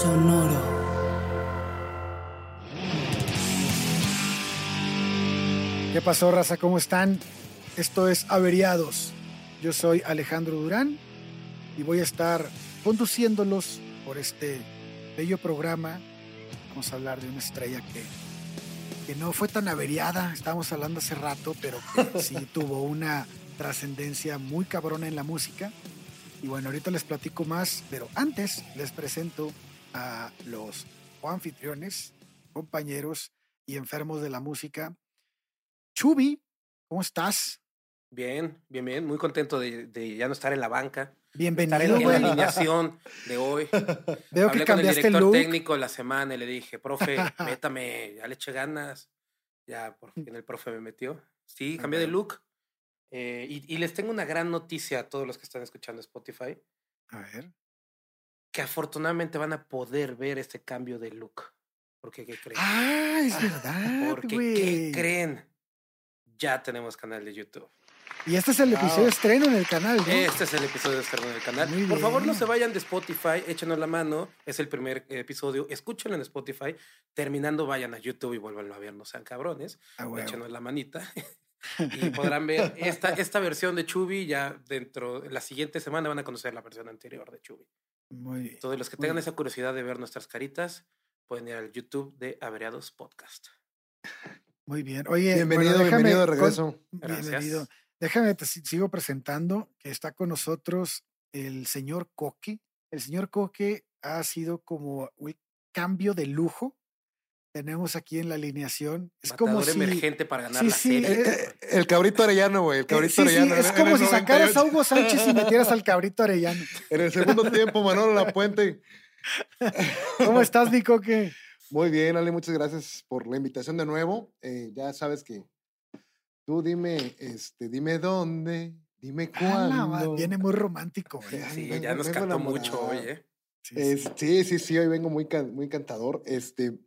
Sonoro. ¿Qué pasó, raza? ¿Cómo están? Esto es Averiados. Yo soy Alejandro Durán y voy a estar conduciéndolos por este bello programa. Vamos a hablar de una estrella que, que no fue tan averiada, estábamos hablando hace rato, pero que sí tuvo una trascendencia muy cabrona en la música. Y bueno, ahorita les platico más, pero antes les presento a los anfitriones, compañeros y enfermos de la música. Chubi, ¿cómo estás? Bien, bien, bien. Muy contento de, de ya no estar en la banca. Bienvenido, Estar en, en la alineación de hoy. Veo Hablé que con el cambiaste director look. técnico la semana y le dije, profe, métame, ya le eché ganas. Ya, por fin el profe me metió. Sí, cambié de look. Eh, y, y les tengo una gran noticia a todos los que están escuchando Spotify, A ver. Que afortunadamente van a poder ver este cambio de look. Porque, ¿qué creen? Ah, es verdad, Porque, ¿qué creen? Ya tenemos canal de YouTube. Y este es el episodio Wow. de estreno en el canal, ¿no? Este es el episodio de estreno del canal. Muy Por favor, no se vayan de Spotify, échenos la mano. Es el primer episodio. Escúchenlo en Spotify. Terminando, vayan a YouTube y vuélvanlo a ver. No sean cabrones. Ah. Échenos la manita. y podrán ver esta, esta versión de Chubby. Ya dentro de la siguiente semana van a conocer la versión anterior de Chubby. Muy bien. Todos los que tengan esa curiosidad de ver nuestras caritas pueden ir al YouTube de Averiados Podcast. Muy bien. Oye, Bienvenido, bueno, déjame bienvenido de con- regreso. Gracias. Bienvenido. Déjame, te si- sigo presentando que está con nosotros el señor Coque. El señor Coque ha sido como un cambio de lujo. Tenemos aquí en la alineación. Es como Matador si. emergente para ganar sí, la sí, serie. Eh, eh, el cabrito Arellano, güey. El eh, cabrito sí, Arellano. es como si sacaras a 98. Hugo Sánchez y metieras al cabrito Arellano. En el segundo tiempo, Manolo Lapuente. ¿Cómo estás, mi Coque? Muy bien, Ale, muchas gracias por la invitación de nuevo. Eh, ya sabes que tú dime, este, dime dónde, dime Ah, la ma- cuándo. viene muy romántico, güey. Ya, Sí, ya nos cantó mucho hoy, ¿eh? Sí, sí. Es- sí, sí, sí, hoy vengo muy, can- muy cantador. Este,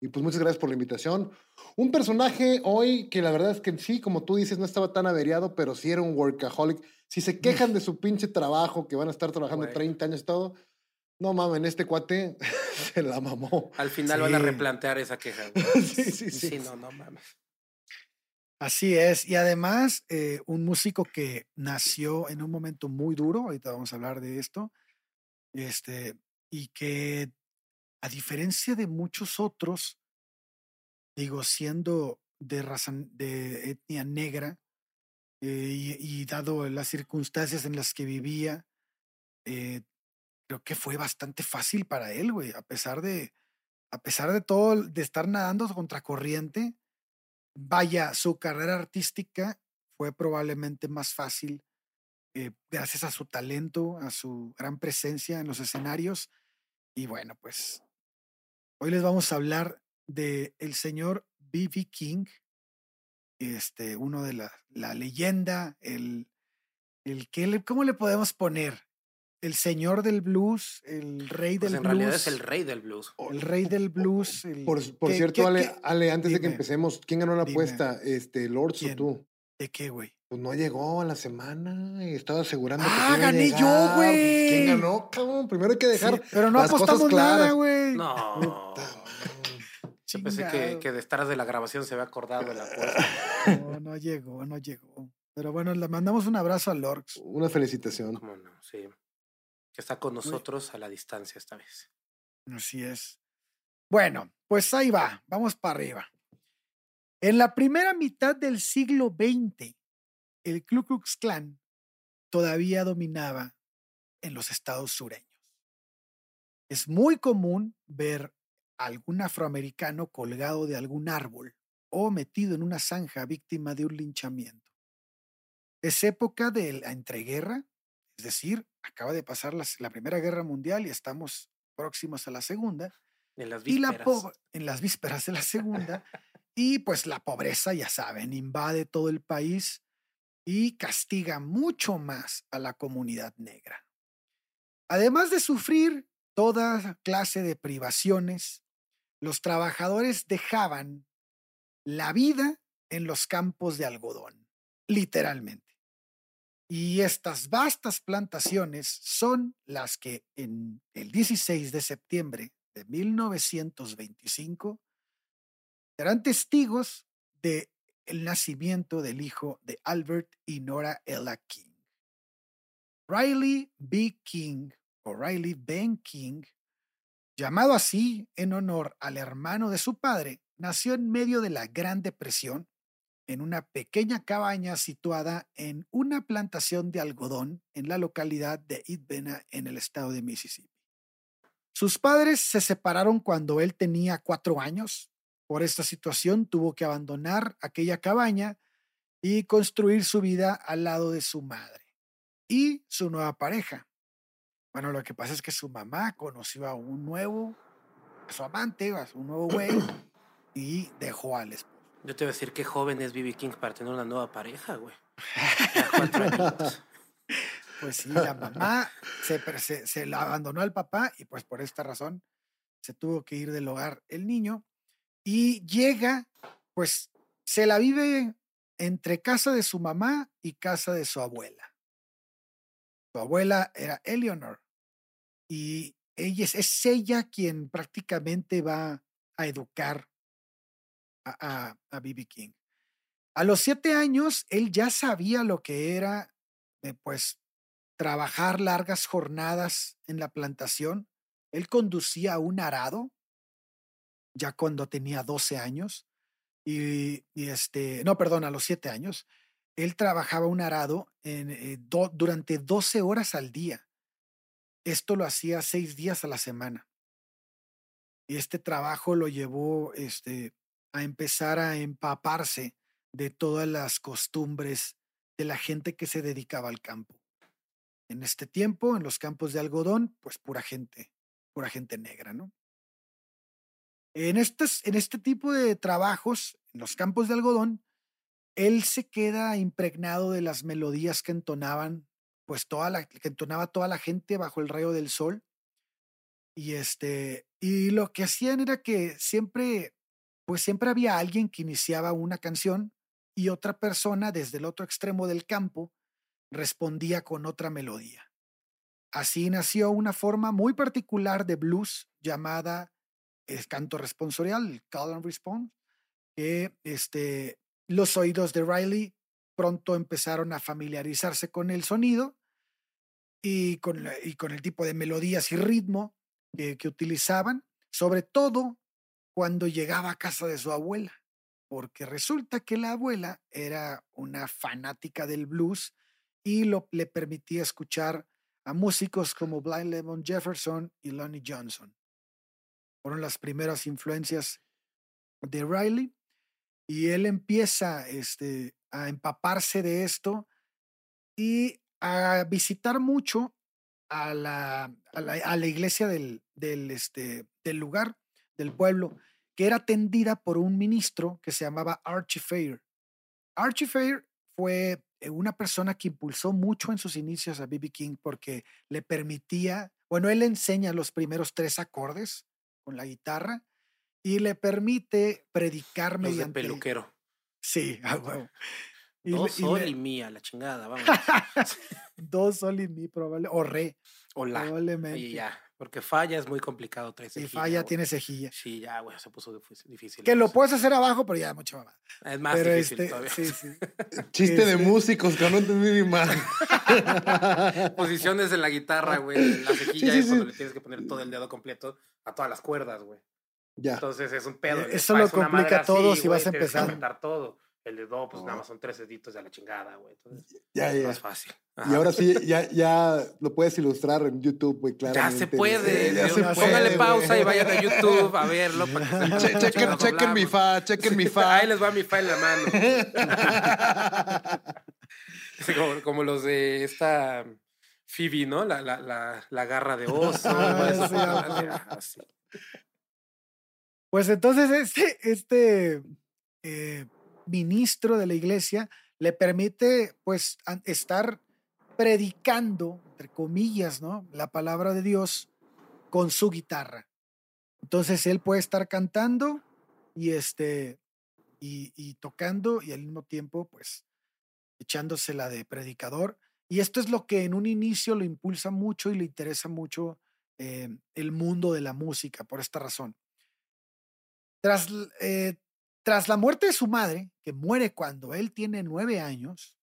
y pues muchas gracias por la invitación. Un personaje hoy que la verdad es que sí, como tú dices, no estaba tan averiado, pero sí era un workaholic. Si se quejan de su pinche trabajo, que van a estar trabajando Güey. 30 años y todo, no mames, este cuate se la mamó. Al final van a Sí. replantear esa queja. güey. sí, sí, sí. Sí, no, no mames. Así es. Y además, eh, un músico que nació en un momento muy duro, ahorita vamos a hablar de esto, este, y que a diferencia de muchos otros, digo, siendo de raza, de etnia negra, eh, y, dado las circunstancias en las que vivía, eh, creo que fue bastante fácil para él, güey, a pesar de, a pesar de todo, de estar nadando contracorriente, vaya, su carrera artística fue probablemente más fácil eh, gracias a su talento, a su gran presencia en los escenarios. Y bueno, pues hoy les vamos a hablar de el señor B.B. King, este, uno de la, la leyenda, el, el que le, ¿cómo le podemos poner? El señor del blues, el rey Pues del en blues. realidad es el rey del blues. el rey del blues. el- Por, por ¿qué- cierto, qué- Ale, Ale, antes de que empecemos, ¿quién ganó la Dime. apuesta? Este, Lords o tú? ¿De qué, güey? Pues no llegó a la semana y estaba asegurando que Ah, sí iba a gané yo, llegar. güey. ¿Quién ganó, cabrón? Primero hay que dejar Sí, pero no las cosas apostamos nada, güey. No. Puta. Yo pensé que, que de estar de la grabación se había acordado de la apuesta. No, no llegó, no llegó. Pero bueno, le mandamos un abrazo a Lorx. Una felicitación. ¿Cómo no? Sí. Que está con nosotros a la distancia esta vez. Así es. Bueno, pues ahí va, vamos para arriba. En la primera mitad del siglo XX, el Ku Klux Klan todavía dominaba en los estados sureños. Es muy común ver a algún afroamericano colgado de algún árbol o metido en una zanja víctima de un linchamiento. Es época de la entreguerra, es decir, acaba de pasar la, la Primera Guerra Mundial y estamos próximos a la Segunda, En las y la vísperas. po- en las vísperas de la Segunda, y pues la pobreza, ya saben, invade todo el país y castiga mucho más a la comunidad negra. Además de sufrir toda clase de privaciones, los trabajadores dejaban la vida en los campos de algodón, literalmente. Y estas vastas plantaciones son las que en el 16 de septiembre de 1925 serán testigos de el nacimiento del hijo de Albert y Nora Ella King. Riley B. King o Riley Ben King, llamado así en honor al hermano de su padre, nació en medio de la Gran Depresión en una pequeña cabaña situada en una plantación de algodón en la localidad de Idbena en el estado de Mississippi. Sus padres se separaron cuando él tenía cuatro años. Por esta situación tuvo que abandonar aquella cabaña y construir su vida al lado de su madre y su nueva pareja. Bueno, lo que pasa es que su mamá conoció a un nuevo, a su amante, a un nuevo güey, y dejó al esposo. Yo te voy a decir qué joven es B.B. King para tener una nueva pareja, güey. pues sí, la mamá se, se, se la abandonó al papá y pues por esta razón se tuvo que ir del hogar el niño y llega, pues se la vive entre casa de su mamá y casa de su abuela. Su abuela era Eleanor y ella es, ella quien prácticamente va a educar a, a. King. A los siete años, él ya sabía lo que era, eh, pues, trabajar largas jornadas en la plantación. Él conducía un arado, ya cuando tenía 12 años, y, este, no, perdón, a los siete años, él trabajaba un arado en, eh, durante 12 horas al día. Esto lo hacía seis días a la semana. Y este trabajo lo llevó este, a empezar a empaparse de todas las costumbres de la gente que se dedicaba al campo. En este tiempo, en los campos de algodón, pues pura gente, pura gente negra, ¿no? En, estos, en este tipo de trabajos, en los campos de algodón, él se queda impregnado de las melodías que entonaban, pues toda la, que entonaba toda la gente bajo el rayo del sol. Y este, y lo que hacían era que siempre pues siempre había alguien que iniciaba una canción y otra persona desde el otro extremo del campo respondía con otra melodía. Así nació una forma muy particular de blues llamada el canto responsorial, el call and response, que este, los oídos de Riley pronto empezaron a familiarizarse con el sonido y con, y con el tipo de melodías y ritmo que, utilizaban, sobre todo cuando llegaba a casa de su abuela, porque resulta que la abuela era una fanática del blues y le permitía escuchar a músicos como Blind Lemon Jefferson y Lonnie Johnson. Fueron las primeras influencias de Riley y él empieza este, a empaparse de esto y a visitar mucho a la, a la, iglesia del, del, este, del lugar del pueblo, que era atendida por un ministro que se llamaba Archie Fair. Archie Fair fue eh, una persona que impulsó mucho en sus inicios a B.B. King porque le permitía, bueno, él enseña los primeros tres acordes con la guitarra y le permite predicar los mediante. De peluquero. Sí, a huevo. Y Dos sol y mía, la chingada, vamos. Dos sol y mi, probable, o re. O la. Probablemente. Y ya. Porque falla es muy complicado. Trae cejilla, y falla tiene cejilla. Sí, ya, güey, se puso difícil. Que lo puedes hacer abajo, pero ya mucho más. Es más pero difícil este, todavía. Sí, sí. Chiste de este músicos, que no entendí ni más. Posiciones en la guitarra, güey. La cejilla es cuando le tienes que poner todo el dedo completo a todas las cuerdas, güey. Ya. Entonces es un pedo. E, eso lo complica todo si vas a empezar. a todo. El de do, pues nada más son tres deditos de la chingada, güey. Entonces, ya, ya. Más fácil. Y ahora sí, ya, ya lo puedes ilustrar en YouTube, güey, claro. Ya se puede. Ya se Póngale pausa y vayan a YouTube a verlo. Para que chequen, chequen mi fa, chequen mi fa. Ahí les va mi fa en la mano. como, como, los de esta Phoebe, ¿no? La, la, la, la garra de oso. Ah, pues entonces este, este eh, ministro de la iglesia le permite pues estar predicando, entre comillas, ¿no? La palabra de Dios con su guitarra. Entonces él puede estar cantando y este y, tocando y al mismo tiempo pues echándosela de predicador. Y esto es lo que en un inicio lo impulsa mucho y le interesa mucho eh, el mundo de la música por esta razón. Tras, eh, tras la muerte de su madre, que muere cuando él tiene nueve años,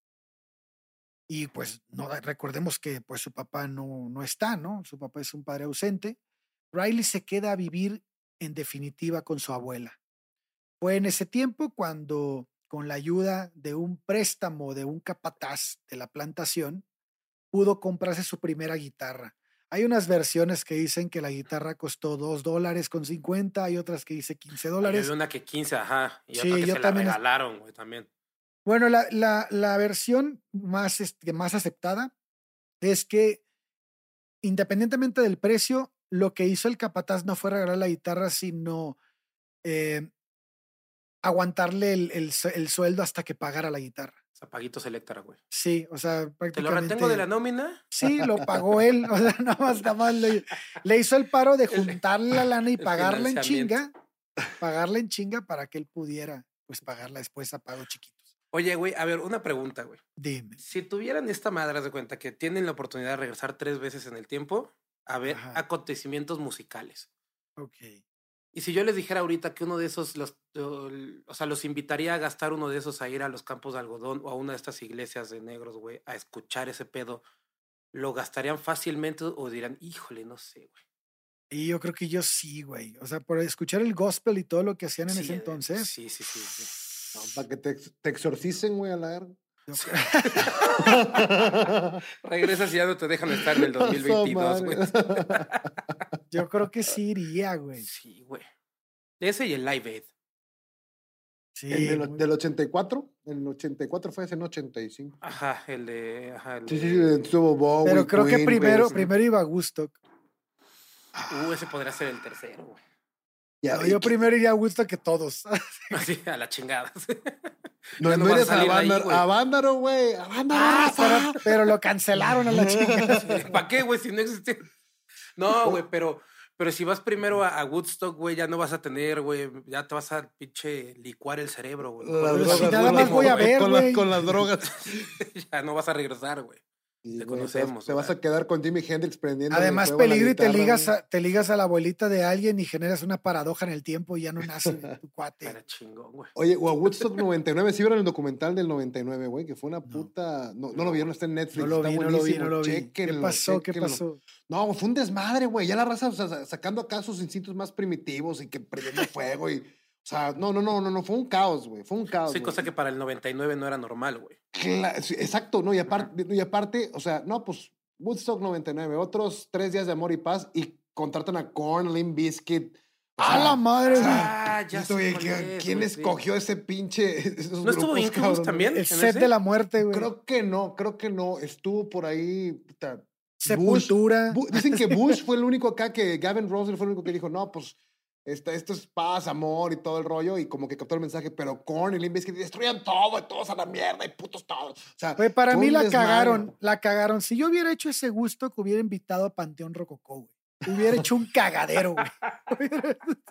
y pues no recordemos que pues su papá no, no está, ¿no? Su papá es un padre ausente. Riley se queda a vivir en definitiva con su abuela. Fue en ese tiempo cuando, con la ayuda de un préstamo de un capataz de la plantación, pudo comprarse su primera guitarra. Hay unas versiones que dicen que la guitarra costó dos dólares con 50, hay otras que dice 15 dólares. Hay una que 15, ajá. Y Sí, otra que yo se también la regalaron, güey, también. Bueno, la, la, la versión más, este, más aceptada es que independientemente del precio, lo que hizo el capataz no fue regalar la guitarra, sino eh, aguantarle el, el el sueldo hasta que pagara la guitarra. Zapaguitos Electra, güey. Sí, o sea, ¿Te lo prácticamente. retengo de la nómina? Sí, lo pagó él. O sea, nada más, nada más le, le hizo el paro de juntarle la lana y pagarla en chinga, pagarla en chinga para que él pudiera, pues, pagarla después a pagos chiquitos. Oye, güey, a ver, una pregunta, güey. Dime. Si tuvieran esta madre, de cuenta que tienen la oportunidad de regresar tres veces en el tiempo a ver Ajá. acontecimientos musicales. Ok. Y si yo les dijera ahorita que uno de esos, los, o sea, los invitaría a gastar uno de esos a ir a los campos de algodón o a una de estas iglesias de negros, güey, a escuchar ese pedo, ¿lo gastarían fácilmente o dirán, híjole, no sé, güey? Y yo creo que yo sí, güey. O sea, por escuchar el gospel y todo lo que hacían en Sí, ese eh, entonces. Sí, sí, sí. sí. No, para que te, te exorcicen, güey, a la verga. Regresas y ya no te dejan estar en el 2022, güey. Yo creo que sí iría, güey. Sí, güey. Ese y el Live Aid. Sí. ¿El del, del 84? El 84 fue ese en 85. Ajá, el de. Ajá, el Sí, sí, de- sí, estuvo Bowie, Pero creo que primero, güey. primero iba a Woodstock. Uh, ese podría ser el tercero, güey. Yo que- primero iría a Woodstock que todos. Así, a la chingada. No, no eres a salir de ahí, Vándaro, güey. a Vándaro, güey. A Vándaro. Ah, raza. pero, pero lo cancelaron a la chica. ¿Para qué, güey? Si no existe. No, güey, pero, pero si vas primero a, a Woodstock, güey, ya no vas a tener, güey, ya te vas a pinche licuar el cerebro, güey. Si drogas, nada más voy a ver, güey. con las drogas. ya no vas a regresar, güey. Te güey, conocemos, Te vas a quedar con Jimi Hendrix prendiendo. Además, peligro y te ligas, a, te ligas a la abuelita de alguien y generas una paradoja en el tiempo y ya no nace tu cuate. Era chingón, güey. Oye, o a Woodstock 99, sí vieron el documental del 99, güey, que fue una puta. No, no lo vieron, está en Netflix. No lo está vi, no lo vi, buenísimo, no lo vi. ¿Qué pasó? ¿Qué pasó? No, fue un desmadre, güey. Ya la raza o sea, sa- sacando acá sus instintos más primitivos y que prendiendo fuego y. O sea, no, no, no, no, no, fue un caos, güey. Fue un caos. Sí, cosa que para el 99 no era normal, güey. Sí, exacto, ¿no? Y aparte, y aparte, o sea, no, pues Woodstock 99, otros tres días de amor y paz y contratan a Korn, Limp Bizkit. o ¡A la madre! o sea, Ah, ya esto, sé oye, cuál ¿quién- es, ¿Quién güey, sí. escogió ese pinche? esos ¿No estuvo grupos, Incubus cabrón? también? El set ese? de la muerte, güey. Creo que no, creo que no. Estuvo por ahí. puta, Sepultura. Bu- dicen que Bush fue el único acá que Gavin Rossdale fue el único que dijo, no, pues esta- esto es paz, amor y todo el rollo, y como que captó el mensaje, pero Korn y Limp Bizkit destruyan todo, y todos a la mierda, y putos todos. O sea, Güey, para mí la cagaron, la cagaron. Si yo hubiera hecho ese gusto, que hubiera invitado a Panteón Rococó, güey. Hubiera hecho un cagadero, güey.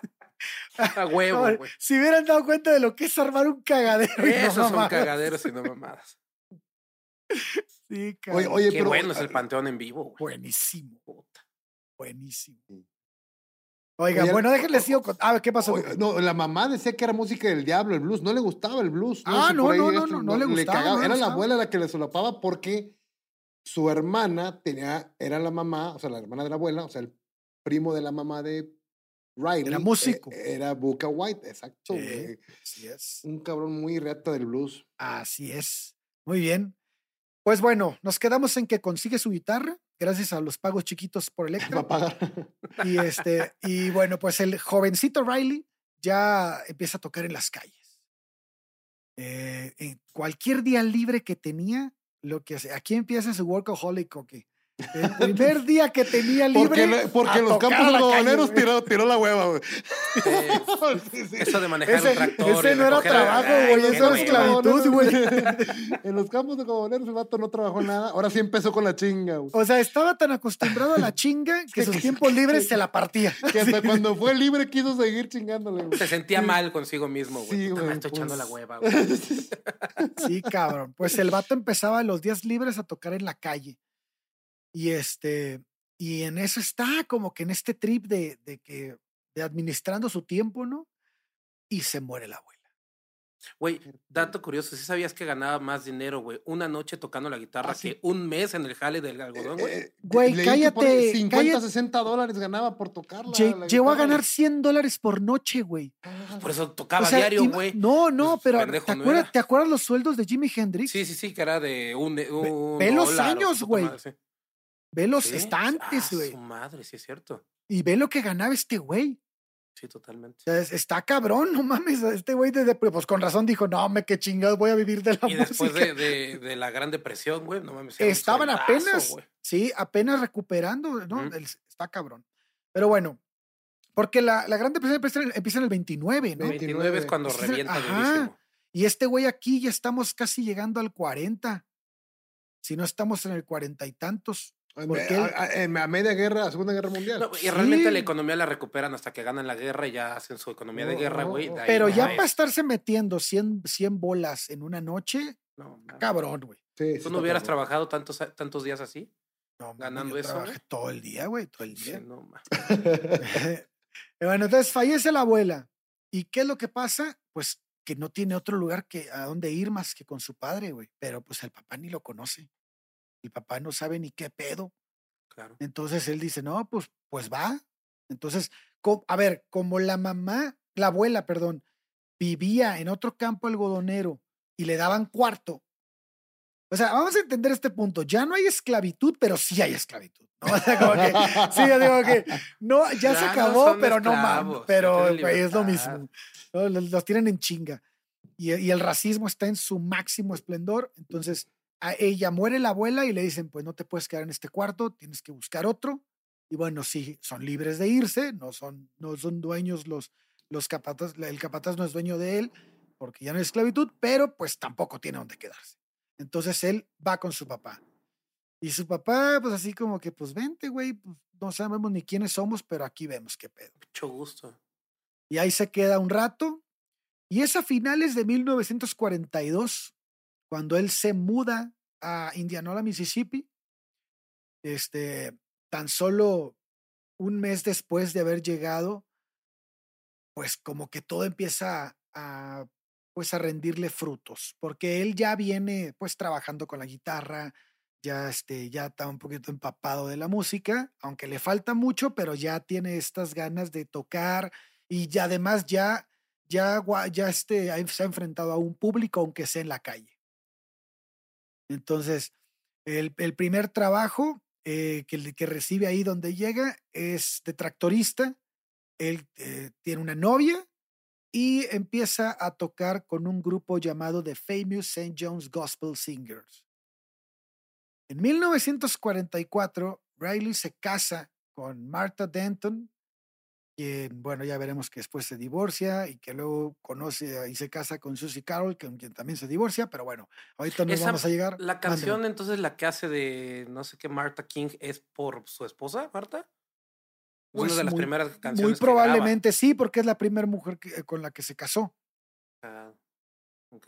A huevo, güey. Si hubieran dado cuenta de lo que es armar un cagadero. y no Esos son mamadas. cagaderos y no mamadas. Sí, Oye, cabrón. oye, Qué pero. bueno es el panteón en vivo, güey. Buenísimo, Puta. buenísimo. Sí. Oiga, bueno, o- sigo con... Ah, ¿qué pasó? No, la mamá decía que era música del diablo, el blues. No le gustaba el blues. Ah, no, no, no, no, no le gustaba, no Era la abuela la que le solapaba porque su hermana tenía, era la mamá, o sea, la hermana de la abuela, o sea, el primo de la mamá de Riley. Era músico. eh, Era Buca White, exacto. Así es. Un cabrón muy reata del blues. Así es. Muy bien. Pues bueno, nos quedamos en que consigue su guitarra gracias a los pagos chiquitos por Electra. Y este, y bueno, pues el jovencito Riley ya empieza a tocar en las calles. Eh, en cualquier día libre que tenía, lo que hace, aquí empieza su workaholic, ¿o qué? El primer día que tenía libre. Porque, le- porque los tocar campos algodoneros tiró, tiró la hueva, güey. Eh, Sí, sí. Eso de manejar Ese, un tractor. ese no era trabajo, güey, eso era esclavitud, güey. en los campos de algodoneros el vato no trabajó nada. Ahora sí empezó con la chinga, güey. O sea, estaba tan acostumbrado a la chinga que sus tiempos libres se la partía. Que hasta cuando fue libre quiso seguir chingándole, güey. Se sentía mal consigo mismo, güey. Sí, güey, echando la pues. hueva, güey. Sí, cabrón. Pues el vato empezaba los días libres a tocar en la calle. Y este, Y en eso está, como que en este trip de, de que, de administrando su tiempo, ¿no? Y se muere la abuela. Güey, dato curioso, ¿sí sabías que ganaba más dinero, güey? Una noche tocando la guitarra Ah, sí. que un mes en el jale del algodón, güey. Eh, Güey, cállate, 50, cállate. 60 dólares ganaba por tocarla. Lle- la Llegó a ganar 100 dólares por noche, güey. Ah, Por eso O tocaba sea, diario, güey. No, no, Pues, pero pendejo ¿te, no acuerdas, era. ¿te acuerdas los sueldos de Jimi Hendrix? Sí, sí, sí, que era de un. un ve los dólar años, güey. sí. Ve los Sí. estantes, Ah, güey. Su madre, sí es cierto. Y ve lo que ganaba este güey. Sí, totalmente. O sea, es- está cabrón, no mames. Este güey desde, pues con razón dijo, no, me qué chingados voy a vivir de la Y después de, de, de la Gran Depresión, güey, no mames. Estaban apenas, güey. sí, apenas recuperando, ¿no? El- está cabrón. Pero bueno, porque la, la Gran Depresión empieza en, el- empieza en el 29, ¿no? 29 es cuando Entonces, revienta ajá. durísimo. Y este güey aquí ya estamos casi llegando al 40. Si no estamos en el cuarenta y tantos. En- porque a, a- media guerra, a segunda guerra mundial. No, y realmente la Sí. economía la recuperan hasta que ganan la guerra y ya hacen su economía de guerra, güey. Pero no ya para estarse metiendo 100, 100 bolas en una noche, No, cabrón, güey. Sí, sí ¿Tú no hubieras cabrón. trabajado tantos, tantos días así? No, Ganando yo eso, trabajé todo el día, güey, todo el Sí, día. no, mames. Y bueno, entonces fallece la abuela. ¿Y qué es lo que pasa? Pues que no tiene otro lugar que a dónde ir más que con su padre, güey. Pero pues el papá ni lo conoce. El papá no sabe ni qué pedo. Claro. Entonces él dice, no, pues, pues va. Entonces, a ver, como la mamá, la abuela, perdón, vivía en otro campo algodonero y le daban cuarto. O sea, vamos a entender este punto. Ya no hay esclavitud, pero sí hay esclavitud. ¿no? O sea, como que, sí, yo digo que no, ya, Ya se acabó, pero no mames. Pero es lo mismo. Los, los tienen en chinga. Y, y el racismo está en su máximo esplendor. Entonces, a ella muere la abuela y le dicen, pues no te puedes quedar en este cuarto, tienes que buscar otro. Y bueno, sí, son libres de irse, no son, no son dueños los, los capataz, el capataz no es dueño de él, porque ya no es esclavitud, pero pues tampoco tiene dónde quedarse. Entonces él va con su papá. Y su papá, pues así como que, pues vente, güey, pues, no sabemos ni quiénes somos, pero aquí vemos qué pedo. Mucho gusto. Y ahí se queda un rato. Y es a finales de 1942, cuando él se muda a Indianola, Mississippi. Este, tan solo un mes después de haber llegado, pues como que todo empieza a, pues a rendirle frutos, porque él ya viene pues trabajando con la guitarra, ya este ya está un poquito empapado de la música, aunque le falta mucho, pero ya tiene estas ganas de tocar y ya además ya ya ya este se ha enfrentado a un público aunque sea en la calle. Entonces, el, el primer trabajo eh, que, que recibe ahí donde llega es de tractorista. Él eh, tiene una novia y empieza a tocar con un grupo llamado The Famous St. John's Gospel Singers. En 1944, Riley se casa con Martha Denton, quien, bueno, ya veremos que después se divorcia y que luego conoce y se casa con Susie Carroll, con quien también se divorcia, pero bueno, ahorita Esa- vamos a llegar. La Mándeme. canción, entonces, la que hace de no sé qué Martha King es por su esposa, Marta. Es Pues una de las muy- primeras canciones. Muy que probablemente sí, porque es la primera mujer que- con la que se casó. Ah, ok.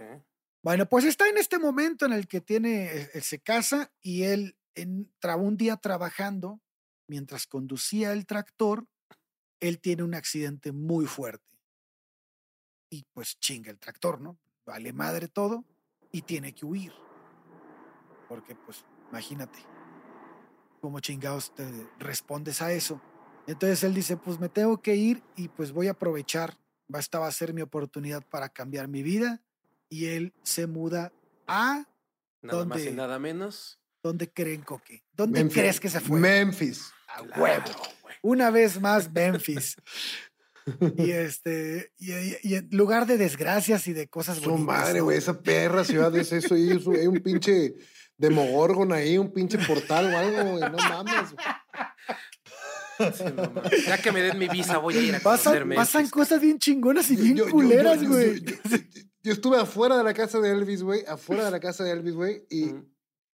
Bueno, pues está en este momento en el que tiene, eh, eh, se casa y él en, tra- un día trabajando, mientras conducía el tractor, él tiene un accidente muy fuerte. Y pues chinga el tractor, ¿no? Vale madre todo y tiene que huir. Porque pues imagínate, cómo chingados te respondes a eso. Entonces él dice, pues me tengo que ir y pues voy a aprovechar, esta va a ser mi oportunidad para cambiar mi vida. Y él se muda a Nada más y ¿Dónde? nada menos. ¿Dónde creen, Coque? ¿Dónde Memphis. crees que se fue? Memphis. a Claro, huevo. Una vez más, Memphis. y este, y, y- y en lugar de desgracias y de cosas Su bonitas. madre, ¿no? güey, esa perra ciudad es eso. Ahí, eso, hay un pinche demogorgon ahí, un pinche portal o algo, güey. No mames. güey. Sí, ya que me den mi visa, voy a ir a Pasan, pasan cosas bien chingonas y bien Yo- yo- yo- culeras, yo- güey. Yo, yo- yo estuve afuera de la casa de Elvis, güey, afuera de la casa de Elvis, güey, y Mm.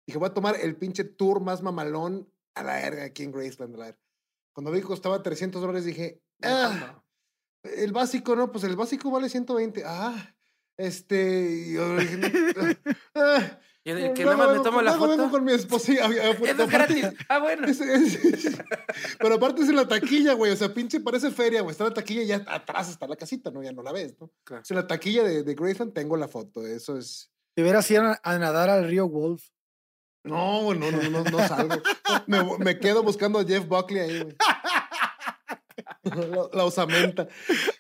dije, voy a tomar el pinche tour más mamalón a la verga aquí en Graceland. a la verga. Cuando vi que costaba 300 dólares, dije, ah, el básico, no, pues el básico vale 120. Ah, este, y yo dije, "Ah, Y el que nada más me tomo la luego vengo foto. con mi esposa. y- a- a- Eso es aparte- gratis. Ah, bueno. es- es- pero aparte es en la taquilla, güey. O sea, pinche parece feria, güey. Está la taquilla y ya atrás está la casita, ¿no? Ya no la ves, ¿no? Claro. O sea, en la taquilla de, de Graceland tengo la foto. Eso es. Te hubieras ido a nadar al río Wolf. No, no, no, no, no salgo. Me, me quedo buscando a Jeff Buckley ahí, güey. La, la osamenta.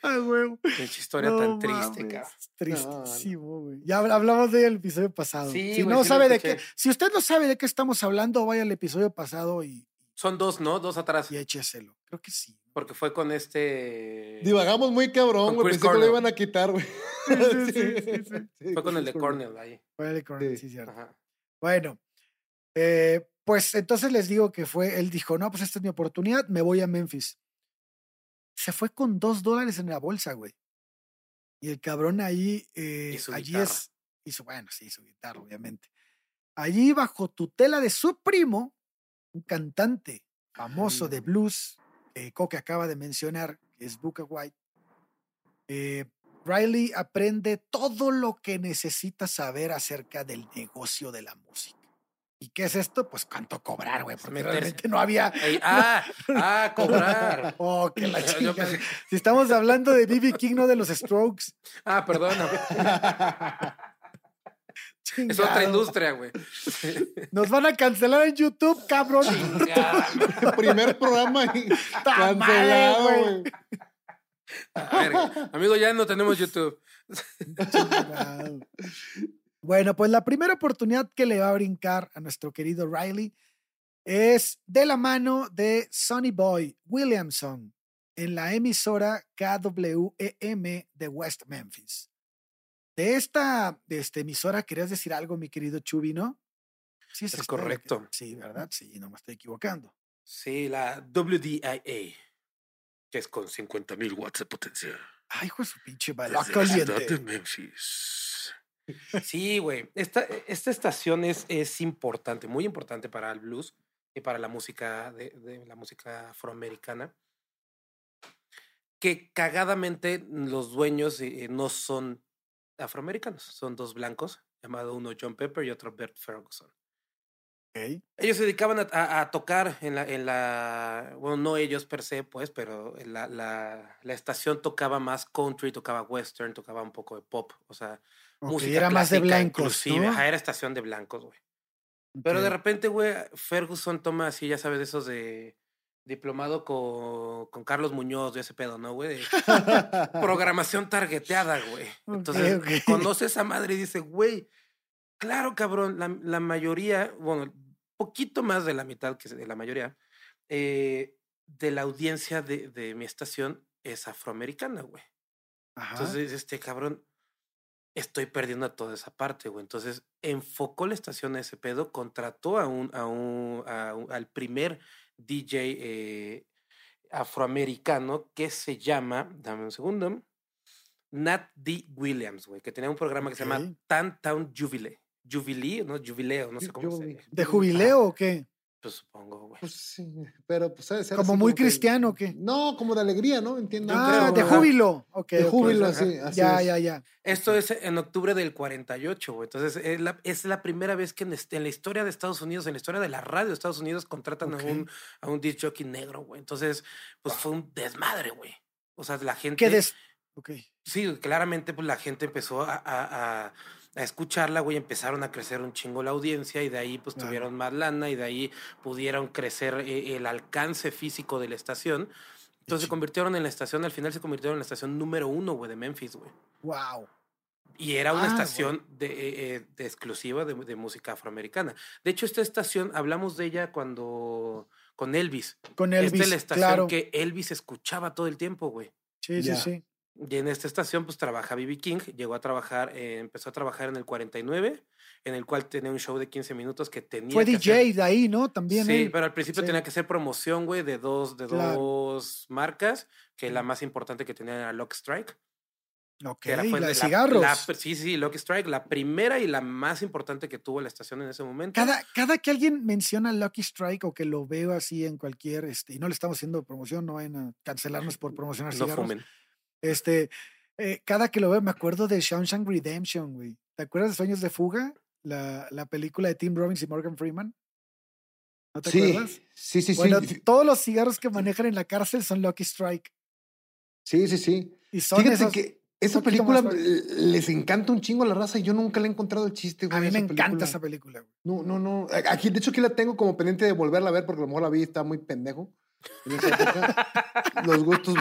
Ay, güey. Pinche historia No tan triste, cabrón. Tristísimo, güey. Ya habl- hablamos de ella el episodio pasado. Sí, si güey, no sí sabe de qué, si usted no sabe de qué estamos hablando, vaya al episodio pasado y, Son dos, ¿no? Dos atrás. y écheselo. Creo que sí. Porque fue con este. Divagamos muy cabrón, güey. Pensé que lo iban a quitar, güey. sí, sí, sí. Sí, Fue con el de Cornell ahí. Fue el Cornell, Sí. sí, cierto. Ajá. Bueno, eh, pues entonces les digo que fue, él dijo, no, pues esta es mi oportunidad, me voy a Memphis. Se fue con dos dólares en la bolsa, güey. Y el cabrón ahí, eh, Y su allí guitarra. es, hizo, bueno, sí, su guitarra, obviamente. Allí bajo tutela de su primo, un cantante famoso de Ay. blues, eh, Coque acaba de mencionar, que es Booker White. eh, Riley aprende todo lo que necesita saber acerca del negocio de la música. ¿Y qué es esto? Pues cuánto cobrar, güey, porque Meterse. realmente no había. Ah, ah, cobrar. Oh, que la Yo- yo chingada. pensé- Si estamos hablando de B.B. King, no de los Strokes. Ah, perdóname. Es otra industria, güey. Nos van a cancelar en YouTube, cabrón. Primer programa y ¡Ta madre, cancelado, güey! güey. A ver, amigo, ya no tenemos YouTube. Chingado. Bueno, pues la primera oportunidad que le va a brincar a nuestro querido Riley es de la mano de Sonny Boy Williamson en la emisora KWEM de West Memphis. De esta, de esta emisora, ¿querías decir algo, mi querido Chubi, no? Sí, Es que- correcto. Sí, ¿verdad? Sí, no me estoy equivocando. Sí, la WDIA, que es con 50 mil watts de potencia. Ay, hijo de su pinche Desde bala la ciudad caliente. de Memphis. Sí, güey. Esta, esta estación es, es importante, muy importante para el blues y para la música de, de la música afroamericana. Que cagadamente los dueños eh, no son afroamericanos, son dos blancos, llamado uno John Pepper y otro Bert Ferguson. Ok. Ellos se dedicaban a, a- a tocar en la, en la, bueno, no ellos per se, pues, pero en la, la, la estación tocaba más country, tocaba western, tocaba un poco de pop, o sea, Ok, música era más de blancos, inclusive, ¿no? era estación de blancos, güey. Pero de repente, güey, Ferguson toma así, ya sabes, de esos de diplomado con, con Carlos Muñoz, de ese pedo, ¿no, güey? Programación targeteada, güey. Entonces, ok. conoce esa madre y dice, güey, claro, cabrón, la, la mayoría, bueno, poquito más de la mitad que de la mayoría, eh, de la audiencia de, de mi estación es afroamericana, güey. Ajá. Entonces, este cabrón, estoy perdiendo a toda esa parte, güey. Entonces, enfocó la estación a ese pedo, contrató a un, a un, a un- al primer DJ eh, afroamericano que se llama, dame un segundo, Nat D. Williams, güey, que tenía un programa que se llama Ok. Tan Town Jubilee. Jubilee, ¿no? Jubileo, no sé cómo se jubilee. dice. ¿De jubileo o qué? Pues supongo, güey. Pues sí, pero pues ser ¿Como así muy que- cristiano o qué? No, como de alegría, ¿no? Entiendo. Ah, creo, de ajá. júbilo. Ok, De júbilo, ajá. así, así Ya, es. ya, ya. Esto es en octubre del 48, güey. Entonces, es la, es la primera vez que en, este- en la historia de Estados Unidos, en la historia de la radio de Estados Unidos, contratan a un, a un disc jockey negro, güey. Entonces, pues fue un desmadre, güey. O sea, la gente. ¿Qué des... Ok. Sí, claramente, pues la gente empezó a, a- a- a escucharla, güey. Empezaron a crecer un chingo la audiencia y de ahí, pues tuvieron más lana y de ahí pudieron crecer eh, el alcance físico de la estación. Entonces se convirtieron en la estación, al final se convirtieron en la estación número uno, güey, de Memphis, güey. Wow. Y era una Ah, estación de, eh, eh, de exclusiva de, de música afroamericana. De hecho, esta estación, hablamos de ella cuando con Elvis. Con Esta Elvis, es la estación claro. que Elvis escuchaba todo el tiempo, güey. Sí, sí, sí. Y en esta estación, pues trabaja B.B. King. Llegó a trabajar, eh, empezó a trabajar en el 49, en el cual tenía un show de 15 minutos que tenía. Fue que DJ hacer- de ahí, ¿no? También Sí, él. pero al principio Sí. tenía que hacer promoción, güey, de dos, de Claro. dos marcas, que la más importante que tenía era Lock Strike. Ok, que era- la de la- cigarros. la- sí, sí, Lucky Strike, la primera y la más importante que tuvo la estación en ese momento. Cada, cada que alguien menciona Lucky Strike o que lo veo así en cualquier, este, y no le estamos haciendo promoción, no vayan a cancelarnos por promocionar no cigarros. fumen. Este, eh, cada que lo veo me acuerdo de Shawshank Redemption, güey. ¿Te acuerdas de Sueños de Fuga? la, la película de Tim Robbins y Morgan Freeman. ¿No te Sí, acuerdas? sí, sí, Bueno, sí. todos los cigarros que manejan en la cárcel son Lucky Strike. Sí, sí, sí. Y son Fíjate esos- que esa película les encanta un chingo a la raza y yo nunca le he encontrado el chiste, güey. A mí me encanta esa película. güey. No, no, no. Aquí, de hecho, aquí la tengo como pendiente de volverla a ver porque a lo mejor la vi y estaba muy pendejo. En esa época. Los gustos.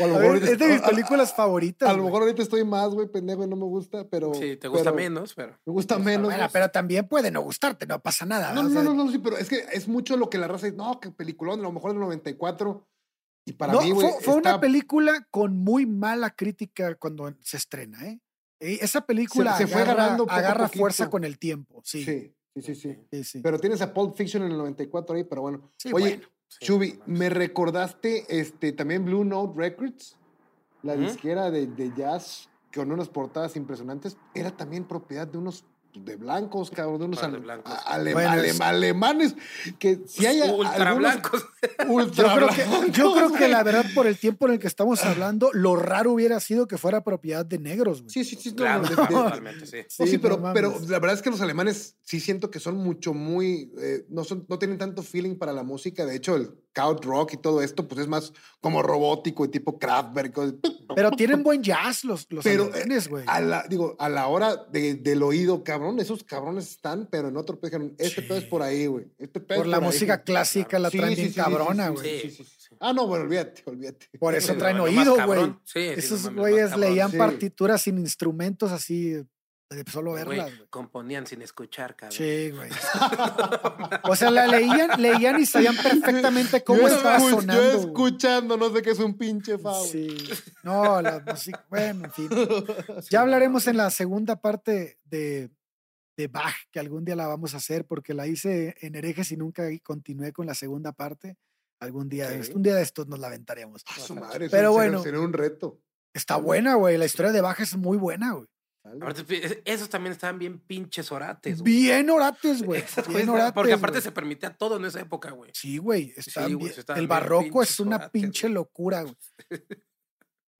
O a lo A mejor ver, ahorita es de mis a- a- películas favoritas. A lo mejor ahorita estoy más, güey, pendejo y no me gusta, pero. Sí, te gusta pero menos, pero. Me gusta menos. Bueno, pero también puede no gustarte, no pasa nada. No, no, sea, no, no, sí, pero es que es mucho lo que la raza dice. No, que peliculón, a lo mejor del 94. Y para no, mí, güey. fue, fue una película con muy mala crítica cuando se estrena, ¿eh? E- Esa película se fue agarra, agarrando poco a agarra fuerza con el tiempo. Sí, Sí, sí, sí, sí. sí, sí. Pero tienes a Pulp Fiction en el 94 ahí, pero bueno. Sí, Oye, bueno. Sí, Chubi, no me recordaste este, también Blue Note Records, la disquera de, de jazz con unas portadas impresionantes. Era también propiedad de unos de blancos, cabrón, de unos de ale- blancos. a- ale- Bueno, ale- es- alemanes que si hay a- Ultra algunos- blancos. ultra Yo creo, que, blancos, yo creo que la verdad, por el tiempo en el que estamos hablando, lo raro hubiera sido que fuera propiedad de negros, güey. Sí, sí, sí. Claro, no, de- de- totalmente, sí. No, sí, Sí, pero, no pero la verdad es que los alemanes sí siento que son mucho, muy, eh, no, son, no tienen tanto feeling para la música. De hecho, el Count Rock y todo esto, pues es más como robótico y tipo Kraftwerk. Pero tienen buen jazz los, los Pero alemanes, eh, güey. a la, digo, a la hora de- del oído, cabrón, esos cabrones están, pero en otro pedo dijeron, este pedo es por ahí, güey. Este pedo Por es la ahí". música clásica la Sí, traen sí, bien sí, sí, cabrona, sí, güey. Sí, sí, sí. Ah, no, bueno, olvídate, olvídate. Por eso Sí, traen oído, güey. Sí, sí, Esos güeyes leían Sí. partituras sin instrumentos así, de solo verlas, componían sin escuchar, cabrón. Sí, güey. O sea, la leían, leían y sabían perfectamente cómo Yo estaba sonando. Yo escuchando, no sé qué es un pinche fa, güey. Sí. No, la música, bueno, en fin. Ya hablaremos en la segunda parte de, de Bach, que algún día la vamos a hacer, porque la hice en herejes y nunca continué con la segunda parte. Algún día, estos- un día de estos nos la aventaremos. Ah, su madre, Pero bueno. Sería, sería un reto. Está buena, güey. La historia de Bach es muy buena, güey. Aparte, es- esos también estaban bien pinches orates, güey. Bien orates, güey. Bien orates, porque aparte güey. se permitía todo en esa época, güey. Sí, güey. Sí, güey, El barroco es una orates, pinche locura, güey.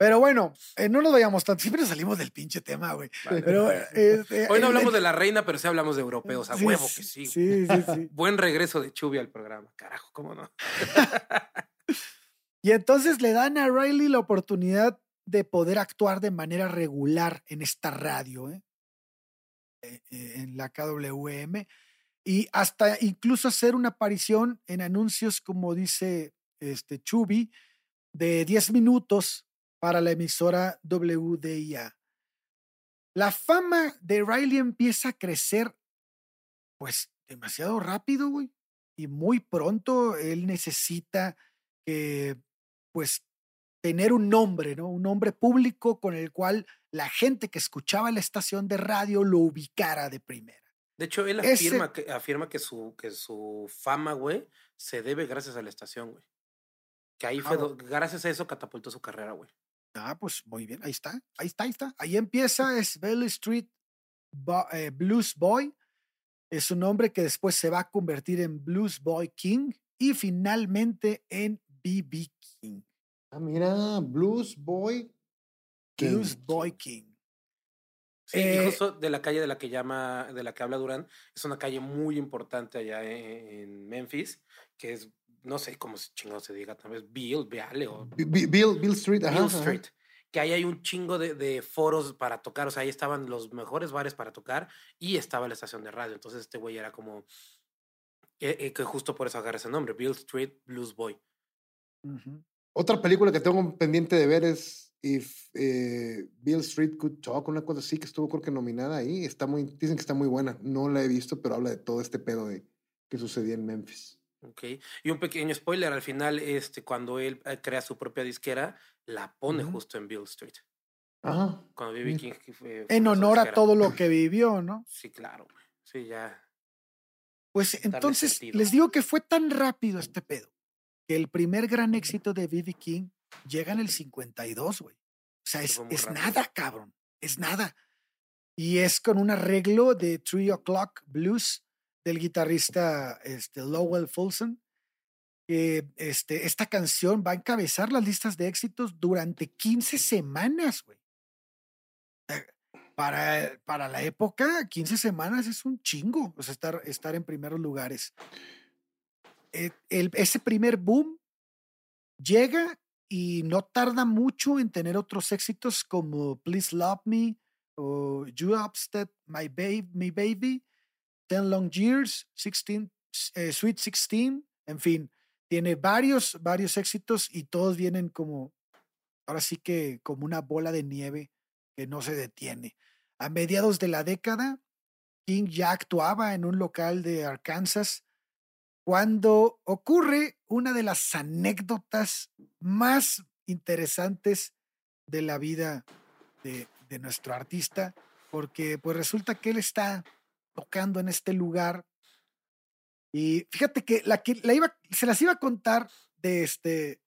Pero bueno, eh, no nos vayamos tanto. Siempre salimos del pinche tema, güey. Vale. Pero este, Hoy no el- hablamos de la reina, pero sí hablamos de europeos, a Sí, huevo que sí. Sí, sí, sí. Buen regreso de Chubi al programa, carajo, ¿cómo no? Y entonces le dan a Riley la oportunidad de poder actuar de manera regular en esta radio, ¿eh? Eh, eh, en la KWM, y hasta incluso hacer una aparición en anuncios, como dice este Chubi, de 10 minutos para la emisora WDIA. La fama de Riley empieza a crecer, pues, demasiado rápido, güey. Y muy pronto él necesita que, pues, tener un nombre, ¿no? Un nombre público con el cual la gente que escuchaba la estación de radio lo ubicara de primera. De hecho, él Ese- afirma, que, afirma que, su, que su fama, güey, se debe gracias a la estación, güey. Que ahí fue, Ah, do- gracias a eso catapultó su carrera, güey. Ah, pues muy bien, ahí está, ahí está, ahí está. Ahí empieza, es Bell Street Bo- eh, Blues Boy. Es un hombre que después se va a convertir en Blues Boy King y finalmente en BB King. Ah, mira, Blues Boy. King. Blues Boy King. Sí, Eh, justo de la calle de la que llama, de la que habla Durán, es una calle muy importante allá en, en Memphis, que es, no sé cómo se chingado se diga, tal vez Bill, Beale o Bi- Bi- Bill, Bill Street, ajá, Bill ajá. Street. Que ahí hay un chingo de, de foros para tocar, o sea, ahí estaban los mejores bares para tocar y estaba la estación de radio. Entonces este güey era como, eh, eh, que justo por eso agarra ese nombre, Bill Street Blues Boy. Ujú. Otra película que tengo pendiente de ver es If eh, Bill Street Could Talk, una cosa así que estuvo creo que nominada ahí. Está muy, dicen que está muy buena. No la he visto, pero habla de todo este pedo de que sucedía en Memphis. Ok. Y un pequeño spoiler, al final, este, cuando él eh, crea su propia disquera, la pone justo en Bill Street. Ajá. Cuando B.B. King fue- fue En honor a todo lo que vivió, ¿no? Sí, claro. Sí, ya. Pues entonces les digo que fue tan rápido este pedo que el primer gran éxito de B.B. King llega en el 52, güey. O sea, es, es nada, cabrón. Es nada. Y es con un arreglo de Three O'Clock Blues del guitarrista este, Lowell Fulson. que este, esta canción va a encabezar las listas de éxitos durante 15 semanas, güey. Sea, para, para la época, 15 semanas es un chingo, o sea, estar, estar en primeros lugares. Eh, el- ese primer boom llega y no tarda mucho en tener otros éxitos como Please Love Me o You Upset My, Babe, My Baby, Ten Long Years, 16, eh, Sweet 16, en fin, tiene varios, varios éxitos y todos vienen como, ahora sí que como una bola de nieve que no se detiene. A mediados de la década, King ya actuaba en un local de Arkansas cuando ocurre una de las anécdotas más interesantes de la vida de, de nuestro artista, porque pues resulta que él está tocando en este lugar y fíjate que la que la iba, se las iba a contar de este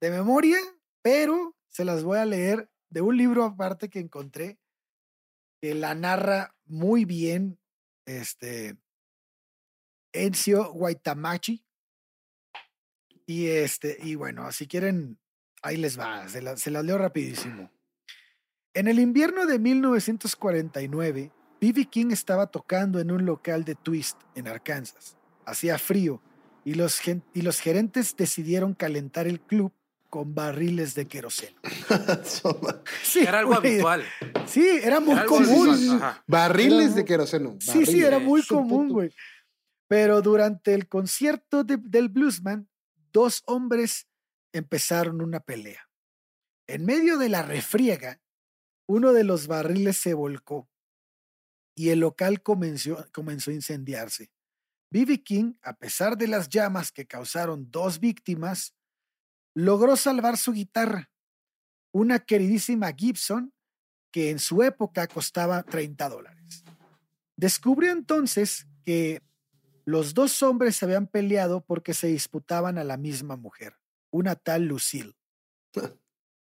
de memoria, pero se las voy a leer de un libro aparte que encontré que la narra muy bien este Enzio Guaitamachi. Y este, y bueno, si quieren, ahí les va, se, la- se las leo rapidísimo. En el invierno de 1949, B.B. King estaba tocando en un local de twist en Arkansas. Hacía frío y los, y los gerentes decidieron calentar el club con barriles de queroseno. Sí, Era algo güey, habitual. Sí, era muy Era común. Barriles Era de queroseno. Sí, sí, era muy común, güey. Pero durante el concierto de- del bluesman, dos hombres empezaron una pelea. En medio de la refriega, uno de los barriles se volcó y el local comenzó, comenzó a incendiarse. B.B. King, a pesar de las llamas que causaron dos víctimas, logró salvar su guitarra, una queridísima Gibson que en su época costaba 30 dólares. Descubrió entonces que los dos hombres se habían peleado porque se disputaban a la misma mujer, una tal Lucille.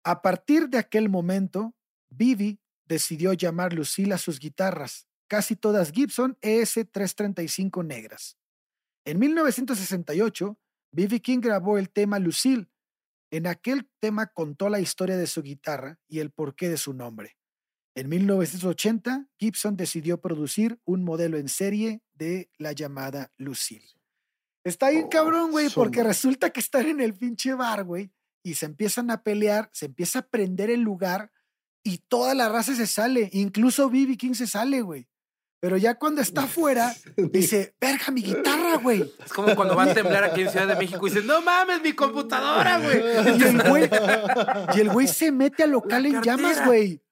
A partir de aquel momento, Bibi decidió llamar Lucille a sus guitarras, casi todas Gibson ES335 negras. En 1968, B.B. King grabó el tema Lucille. En aquel tema contó la historia de su guitarra y el porqué de su nombre. En 1980, Gibson decidió producir un modelo en serie de la llamada Lucille. Está bien Oh, cabrón, güey, porque resulta que están en el pinche bar, güey, y se empiezan a pelear, se empieza a prender el lugar y toda la raza se sale, incluso B.B. King se sale, güey. Pero ya cuando está afuera, dice, verga, mi guitarra, güey. Es como cuando va a temblar aquí en Ciudad de México y dicen, no mames, mi computadora, güey. Y el güey, y el güey se mete al local La en llamas, güey.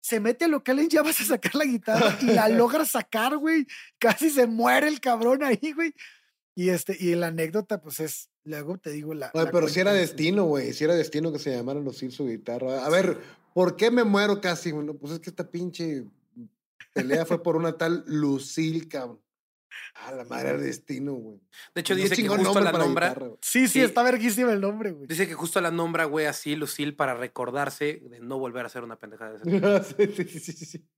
Se mete al local en llamas a sacar la guitarra y la logra sacar, güey. Casi se muere el cabrón ahí, güey. Y este, y la anécdota, pues es, luego te digo la. Oye, la pero si era destino, güey. Si era destino que se llamaran los su guitarra. A ver, ¿por qué me muero casi? Bueno, pues es que esta pinche pelea fue por una tal Lucille, cabrón. A la madre era destino, güey. De hecho, dice que justo la nombra. guitarra. Sí, sí, Sí. está verguísima el nombre, güey. Dice que justo la nombra, güey, así, Lucille, para recordarse de no volver a hacer una pendejada de ese tipo. sí, sí, sí, sí, sí.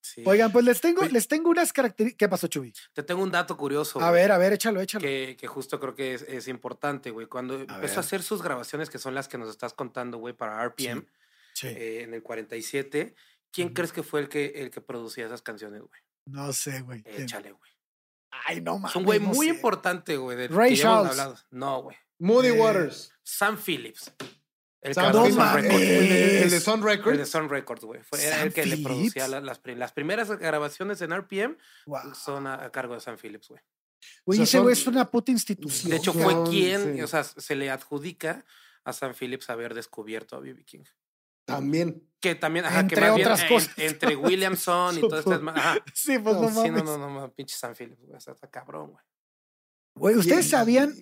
Sí. Oigan, pues les tengo, Oye. les tengo unas características. ¿Qué pasó, Chubi? Te tengo un dato curioso. A ver, a ver, échalo, échalo. Que, que justo creo que es, es importante, güey. Cuando empezó ver. a hacer sus grabaciones, que son las que nos estás contando, güey, para RPM, Sí. eh, en el 47, ¿quién crees que fue el que, el que producía esas canciones, güey? No sé, güey. Échale, güey. Ay, no mames. Es un güey no muy sé. importante, güey. del Ray que ya hemos Charles. hablado. No, güey. Moody Eh, Waters. Sam Phillips. El Sam no Sun. Records. El, de- el de Es- Sun El de Records. Sun Records, güey. Fue era Sam el que le producía las, pri- las primeras grabaciones en RPM Guau. son a, a cargo de Sam Phillips, güey. Güey, ese güey es una puta institución. De hecho, fue quien, sí. o sea, se le adjudica a Sam Phillips haber descubierto a B.B. King. También. Que también, ajá, que Entre más otras cosas. entre Williamson y ma- Ajá. Sí, pues no, No, Sí, no, no, no, no, pinche Sam Phillips, güey. Está, está cabrón, güey. Güey, ¿ustedes Y- sabían?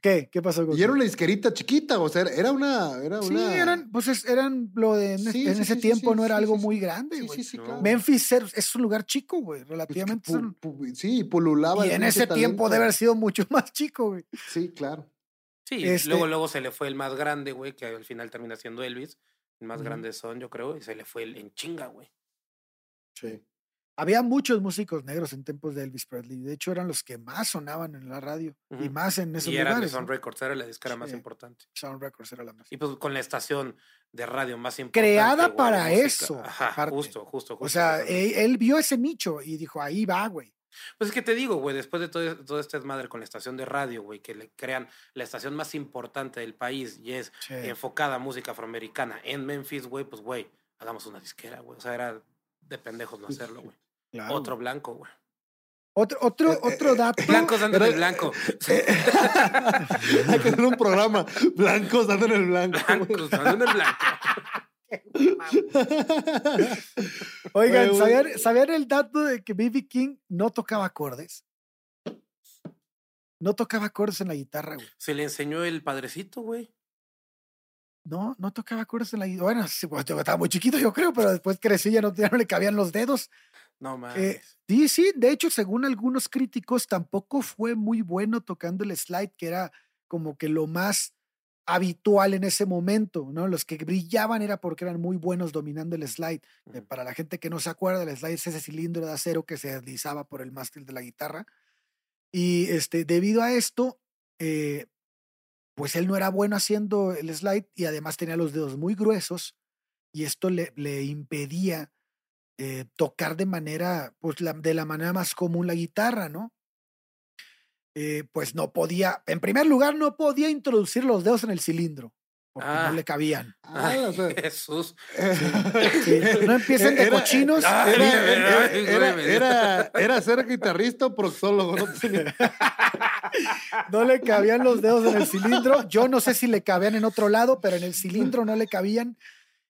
¿Qué? ¿Qué pasó? Y Goku? era una disquerita chiquita, o sea, era una. Era Sí, una... eran, pues es- eran lo de en, Sí, en sí, ese sí, tiempo sí, no era sí, algo muy grande, Sí, güey. sí, sí, No. claro. Memphis es, un lugar chico, güey, Pues relativamente. pu- es pu- sí, pululaba. y en ese tiempo debe haber sido mucho más chico, güey. Sí, claro. Sí, Este- luego, luego se le fue el más grande, güey, que al final termina siendo Elvis. Más Ujú. grande son, yo creo, y se le fue el en chinga, güey. Sí. Había muchos músicos negros en tiempos de Elvis Presley. De hecho, eran los que más sonaban en la radio y más en esos Y era de lugares. Sound ¿no? Records, era la disquera más importante. Sound Records era la más. Y pues con la estación de radio más importante. Creada güey, para eso, Ajá, justo, justo, justo. O sea, él, él vio ese nicho y dijo, ahí va, güey. Pues es que te digo, güey, después de todo, todo este desmadre con la estación de radio, güey, que le crean la estación más importante del país y es Sí. enfocada a música afroamericana en Memphis, güey, pues, güey, hagamos una disquera, güey. O sea, era de pendejos no hacerlo, güey. Claro, Otro güey. blanco, güey. Otro, otro, Eh, otro dato. Blancos dando Era- el blanco. Hay que hacer un programa. Blancos dando en el blanco. Blancos dando el blanco. Oigan. ¿sabían, sabían el dato de que B.B. King no tocaba acordes? No tocaba acordes en la guitarra, güey. Se le enseñó el padrecito, güey. No, no tocaba acordes en la guitarra. Bueno, sí, pues, estaba muy chiquito, yo creo, pero después crecí, ya no, ya no le cabían los dedos. No mames. Eh, sí, sí, de hecho, según algunos críticos, tampoco fue muy bueno tocando el slide, que era como que lo más habitual en ese momento, ¿no? Los que brillaban era porque eran muy buenos dominando el slide. Eh, para la gente que no se acuerda, el slide es ese cilindro de acero que se deslizaba por el mástil de la guitarra. Y este, debido a esto, eh, pues él no era bueno haciendo el slide y además tenía los dedos muy gruesos y esto le, le impedía eh, tocar de manera, pues la- de la manera más común la guitarra, ¿no? Eh, pues no podía, en primer lugar, no podía introducir los dedos en el cilindro porque Ah. no le cabían. Ah, Ay, o sea, Jesús. Sí, no empiecen de Era- cochinos. Era, era, ay, era, güey. era- era ser guitarrista o proxólogo. No No le cabían los dedos en el cilindro. Yo no sé si le cabían en otro lado, pero en el cilindro no le cabían.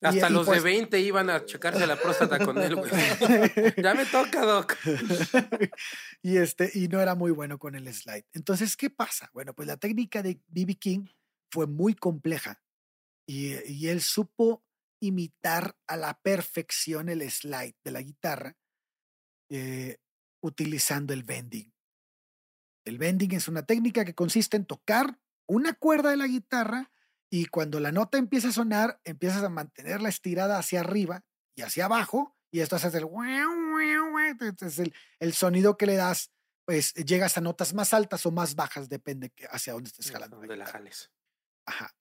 Hasta y los pues- de 20 iban a checarse la próstata con él, güey. ya me toca, Doc. y este y no era muy bueno con el slide. Entonces, ¿qué pasa? Bueno, pues la técnica de BB King fue muy compleja y, y él supo imitar a la perfección el slide de la guitarra eh, utilizando el bending. El bending es una técnica que consiste en tocar una cuerda de la guitarra y cuando la nota empieza a sonar, empiezas a mantenerla estirada hacia arriba y hacia abajo y esto hace el, el, el sonido que le das, pues llegas a notas más altas o más bajas, depende hacia dónde estés jalando. la De la jales. Ajá.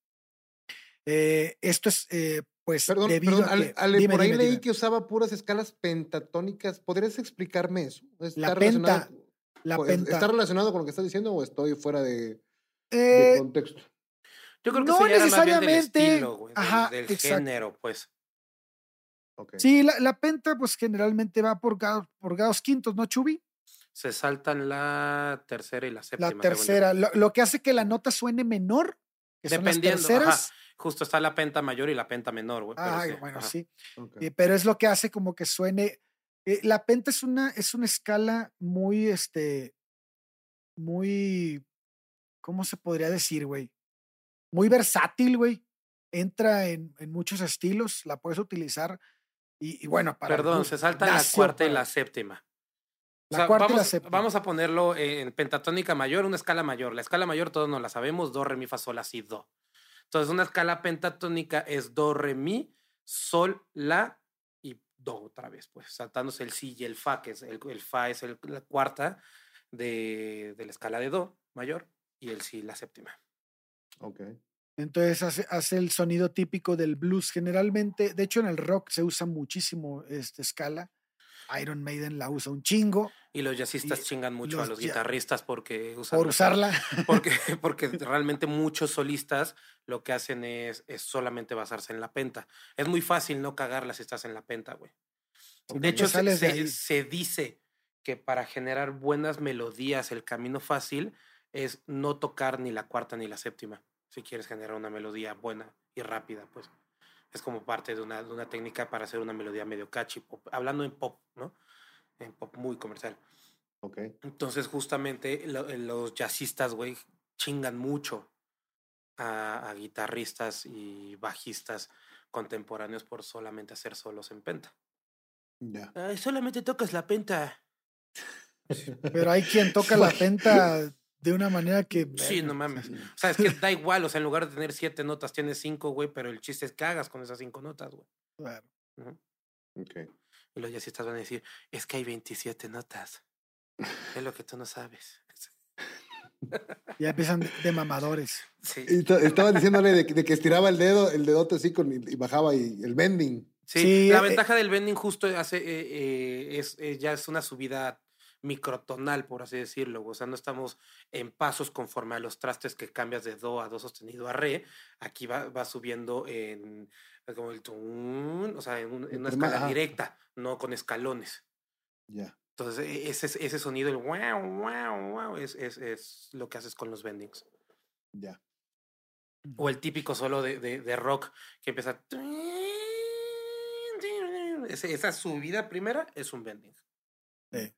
Eh, esto es, eh, pues, Perdón, debido perdón, a que... Ale, dime, por ahí dime, leí dime. que usaba puras escalas pentatónicas. ¿Podrías explicarme eso? La relacionado- penta, la pues, penta. ¿Está relacionado con lo que estás diciendo o estoy fuera de, de Eh, contexto? Yo creo que No era más bien del necesariamente. estilo, güey. del- Ajá, del exacto. género, pues. Sí, la, la penta, pues generalmente va por grados, por grados quintos, ¿no, Chubi? Se saltan la tercera y la séptima. La tercera. Lo, lo que hace que la nota suene menor, que son las Dependiendo, ajá. Justo está la penta mayor y la penta menor, güey. Ay, sí, bueno, ajá. sí. Eh, pero es lo que hace como que suene. eh, la penta es una, es una escala muy, este, muy, ¿cómo se podría decir, güey? Muy versátil, güey. Entra en, en muchos estilos, la puedes utilizar. Y, y bueno, para. Perdón, se saltan la cuarta y la séptima. O La sea, cuarta y la vamos, séptima. vamos a ponerlo en pentatónica mayor, una escala mayor. La escala mayor todos nos la sabemos, do, re, mi, fa, sol, la, si, do. Entonces, una escala pentatónica es do, re, mi, sol, la y do otra vez, pues, saltándose el si y el fa, que es el, el fa es el- la cuarta de, de la escala de do mayor y el si la séptima. Ok. Entonces hace, hace el sonido típico del blues. Generalmente, de hecho, en el rock se usa muchísimo esta escala. Iron Maiden la usa un chingo Y los jazzistas Y chingan mucho a los guitarristas porque usan por la- usarla. Porque, porque realmente muchos solistas lo que hacen es, es solamente basarse en la penta. Es muy fácil no cagarla si estás en la penta, güey. De hecho, se, sales de se- ahí. se dice que para generar buenas melodías el camino fácil es no tocar ni la cuarta ni la séptima, si quieres generar una melodía buena y rápida, pues. Es como parte de una, de una técnica para hacer una melodía medio catchy, pop- hablando en pop, ¿no? En pop muy comercial. Ok. Entonces, justamente lo- los jazzistas, güey, chingan mucho a, a guitarristas y bajistas contemporáneos por solamente hacer solos en penta. Ya. Solamente tocas la penta. Pero hay quien toca la penta de una manera que. Sí, no mames. O sea, es que da igual, o sea, en lugar de tener siete notas, tienes cinco, güey, pero el chiste es que hagas con esas cinco notas, güey. Claro. Ujú. Ok. Y los jazzistas van a decir, es que hay 27 notas. Es lo que tú no sabes. Ya empiezan de, mamadores. Sí. Estaban diciéndole de, que- de que estiraba el dedo, el dedote así con, y, y bajaba y el bending. Sí, Sí, la eh, ventaja del bending justo hace, eh, eh, es, eh, ya es una subida microtonal, por así decirlo. O sea, no estamos en pasos conforme a los trastes que cambias de do a do sostenido a re. Aquí va, va subiendo en como el tun, o sea, en, un- en una escala ajá. directa, no con escalones. Ya. Entonces, e- ese, ese sonido, el wow, wow, wow, es, es, es lo que haces con los bendings. Ya. O el típico solo de, de, de rock que empieza. Ese- esa subida primera es un bending. Sí.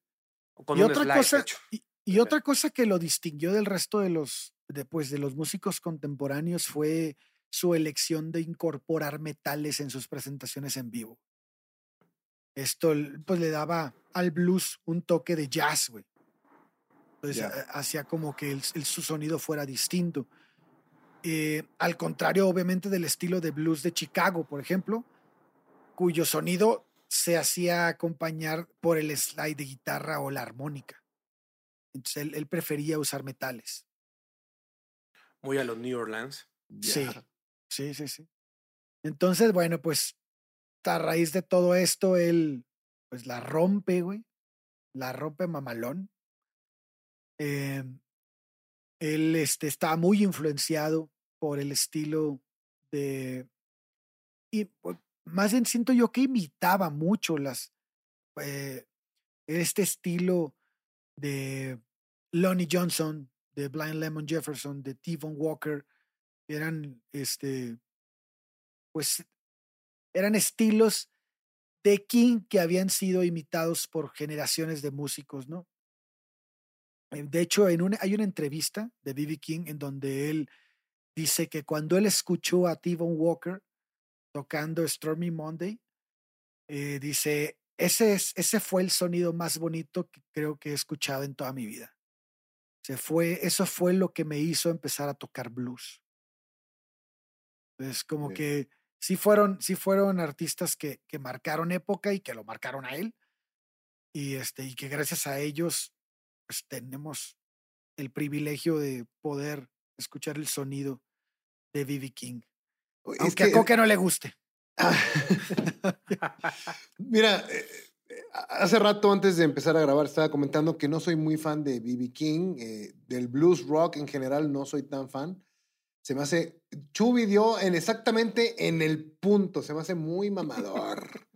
Con y un otra slide, cosa, y, y otra cosa que lo distinguió del resto de los, de, pues, de los músicos contemporáneos fue su elección de incorporar metales en sus presentaciones en vivo. Esto pues le daba al blues un toque de jazz, güey. Entonces ha- hacía como que el- el- su sonido fuera distinto. Eh, al contrario, obviamente, del estilo de blues de Chicago, por ejemplo, cuyo sonido se hacía acompañar por el slide de guitarra o la armónica. Entonces él, él prefería usar metales. Muy a los New Orleans. Sí, sí, sí, sí. Entonces, bueno, pues a raíz de todo esto, él pues la rompe, güey. La rompe mamalón. Eh, él este, estaba muy influenciado por el estilo de... Y pues, más bien siento yo que imitaba mucho las... eh, este estilo de Lonnie Johnson, de Blind Lemon Jefferson, de T-Von Walker, eran este pues eran estilos de King que habían sido imitados por generaciones de músicos, ¿no? Eh, De hecho, en una, hay una entrevista de B.B. King en donde él dice que cuando él escuchó a T-Bone Walker tocando Stormy Monday, eh, dice, ese, es, ese fue el sonido más bonito que creo que he escuchado en toda mi vida. Se fue, eso fue lo que me hizo empezar a tocar blues. Es como que sí fueron, sí fueron artistas que, que marcaron época y que lo marcaron a él. Y este, y que gracias a ellos, pues tenemos el privilegio de poder escuchar el sonido de B.B. King. Es que- a Coque no le guste. Mira, eh, eh, hace rato antes de empezar a grabar estaba comentando que no soy muy fan de B.B. King, eh, del blues rock en general no soy tan fan. Se me hace, Chubi dio en exactamente en el punto, se me hace muy mamador.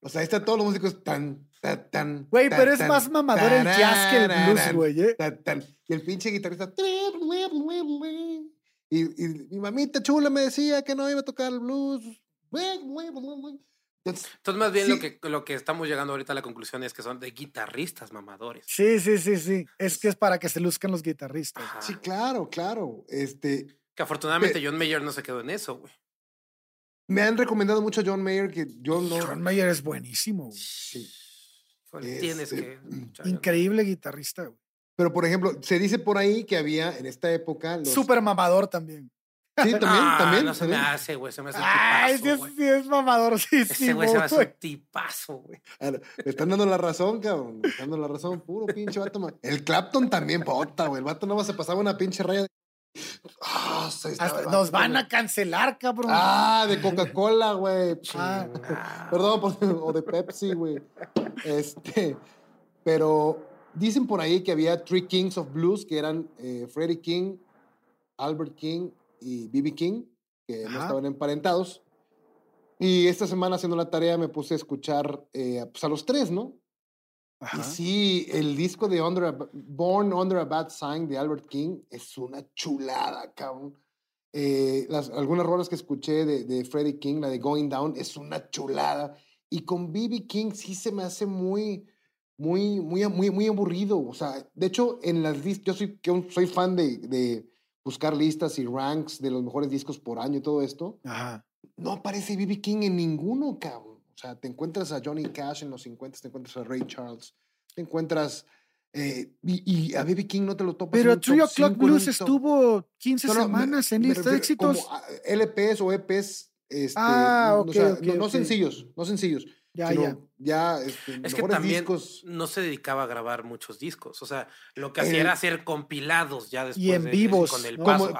O sea, ahí está todos los músicos tan, tan, tan. Güey, tan, pero es tan, más mamador el jazz que el blues, güey. ¿eh? tan. Y el pinche guitarrista. Y, y mi mamita chula me decía que no iba a tocar el blues. Entonces, Entonces, más bien Sí. lo, que, lo que estamos llegando ahorita a la conclusión es que son de guitarristas mamadores. Sí, sí, sí, sí. Es que es para que se luzcan los guitarristas. Ajá. sí, claro, claro. Este, Que afortunadamente John Mayer no se quedó en eso, güey. me han recomendado mucho a John Mayer que yo no. John Mayer es buenísimo. güey. Sí. Tienes eh, que. John Increíble guitarrista. güey. Pero, por ejemplo, se dice por ahí que había en esta época. Los... Súper mamador también. Sí, también, Ah, también. No se me hace, güey. Se me hace un Ay, sí tipazo, sí es mamador, sí, Ese güey se me hace un tipazo, güey. Ah, Le están dando la razón, cabrón. Le están dando la razón. Puro pinche vato. ma- El Clapton también, bota, güey. El vato no se pasaba una pinche raya. de- Ah, se estaba el Hasta nos van a cancelar, cabrón. Ah, de Coca-Cola, güey. Ah. Ah, Perdón, por- o de Pepsi, güey. Este, pero dicen por ahí que había Three Kings of Blues, que eran eh, Freddie King, Albert King y B.B. King, que no estaban emparentados. Y esta semana haciendo la tarea me puse a escuchar eh, pues a los tres, ¿no? Ajá. Y sí, el disco de Under a Born Under a Bad Sign de Albert King es una chulada, cabrón. Eh, las, algunas rolas que escuché de, de Freddie King, la de Going Down, es una chulada. Y con B.B. King sí se me hace muy, muy, muy, muy, muy aburrido. O sea, de hecho, en las listas, yo soy, un- soy fan de, de buscar listas y ranks de los mejores discos por año y todo esto. Ajá. No aparece B.B. King en ninguno, cabrón. O sea, te encuentras a Johnny Cash en los 50, te encuentras a Ray Charles, te encuentras. eh, y, y a B.B. King no te lo topas. Pero un Three O'Clock Blues estuvo 15 No, no, me- semanas en lista de éxitos. como a LPs o EPs. Este, Ah, no, ok, o sea, ok, no, no sencillos, no sencillos. Ya, sino ya. ya este, Es que también discos. no se dedicaba a grabar muchos discos. O sea, lo que Eh, hacía era hacer compilados ya después. en de- vivos, Con el paso.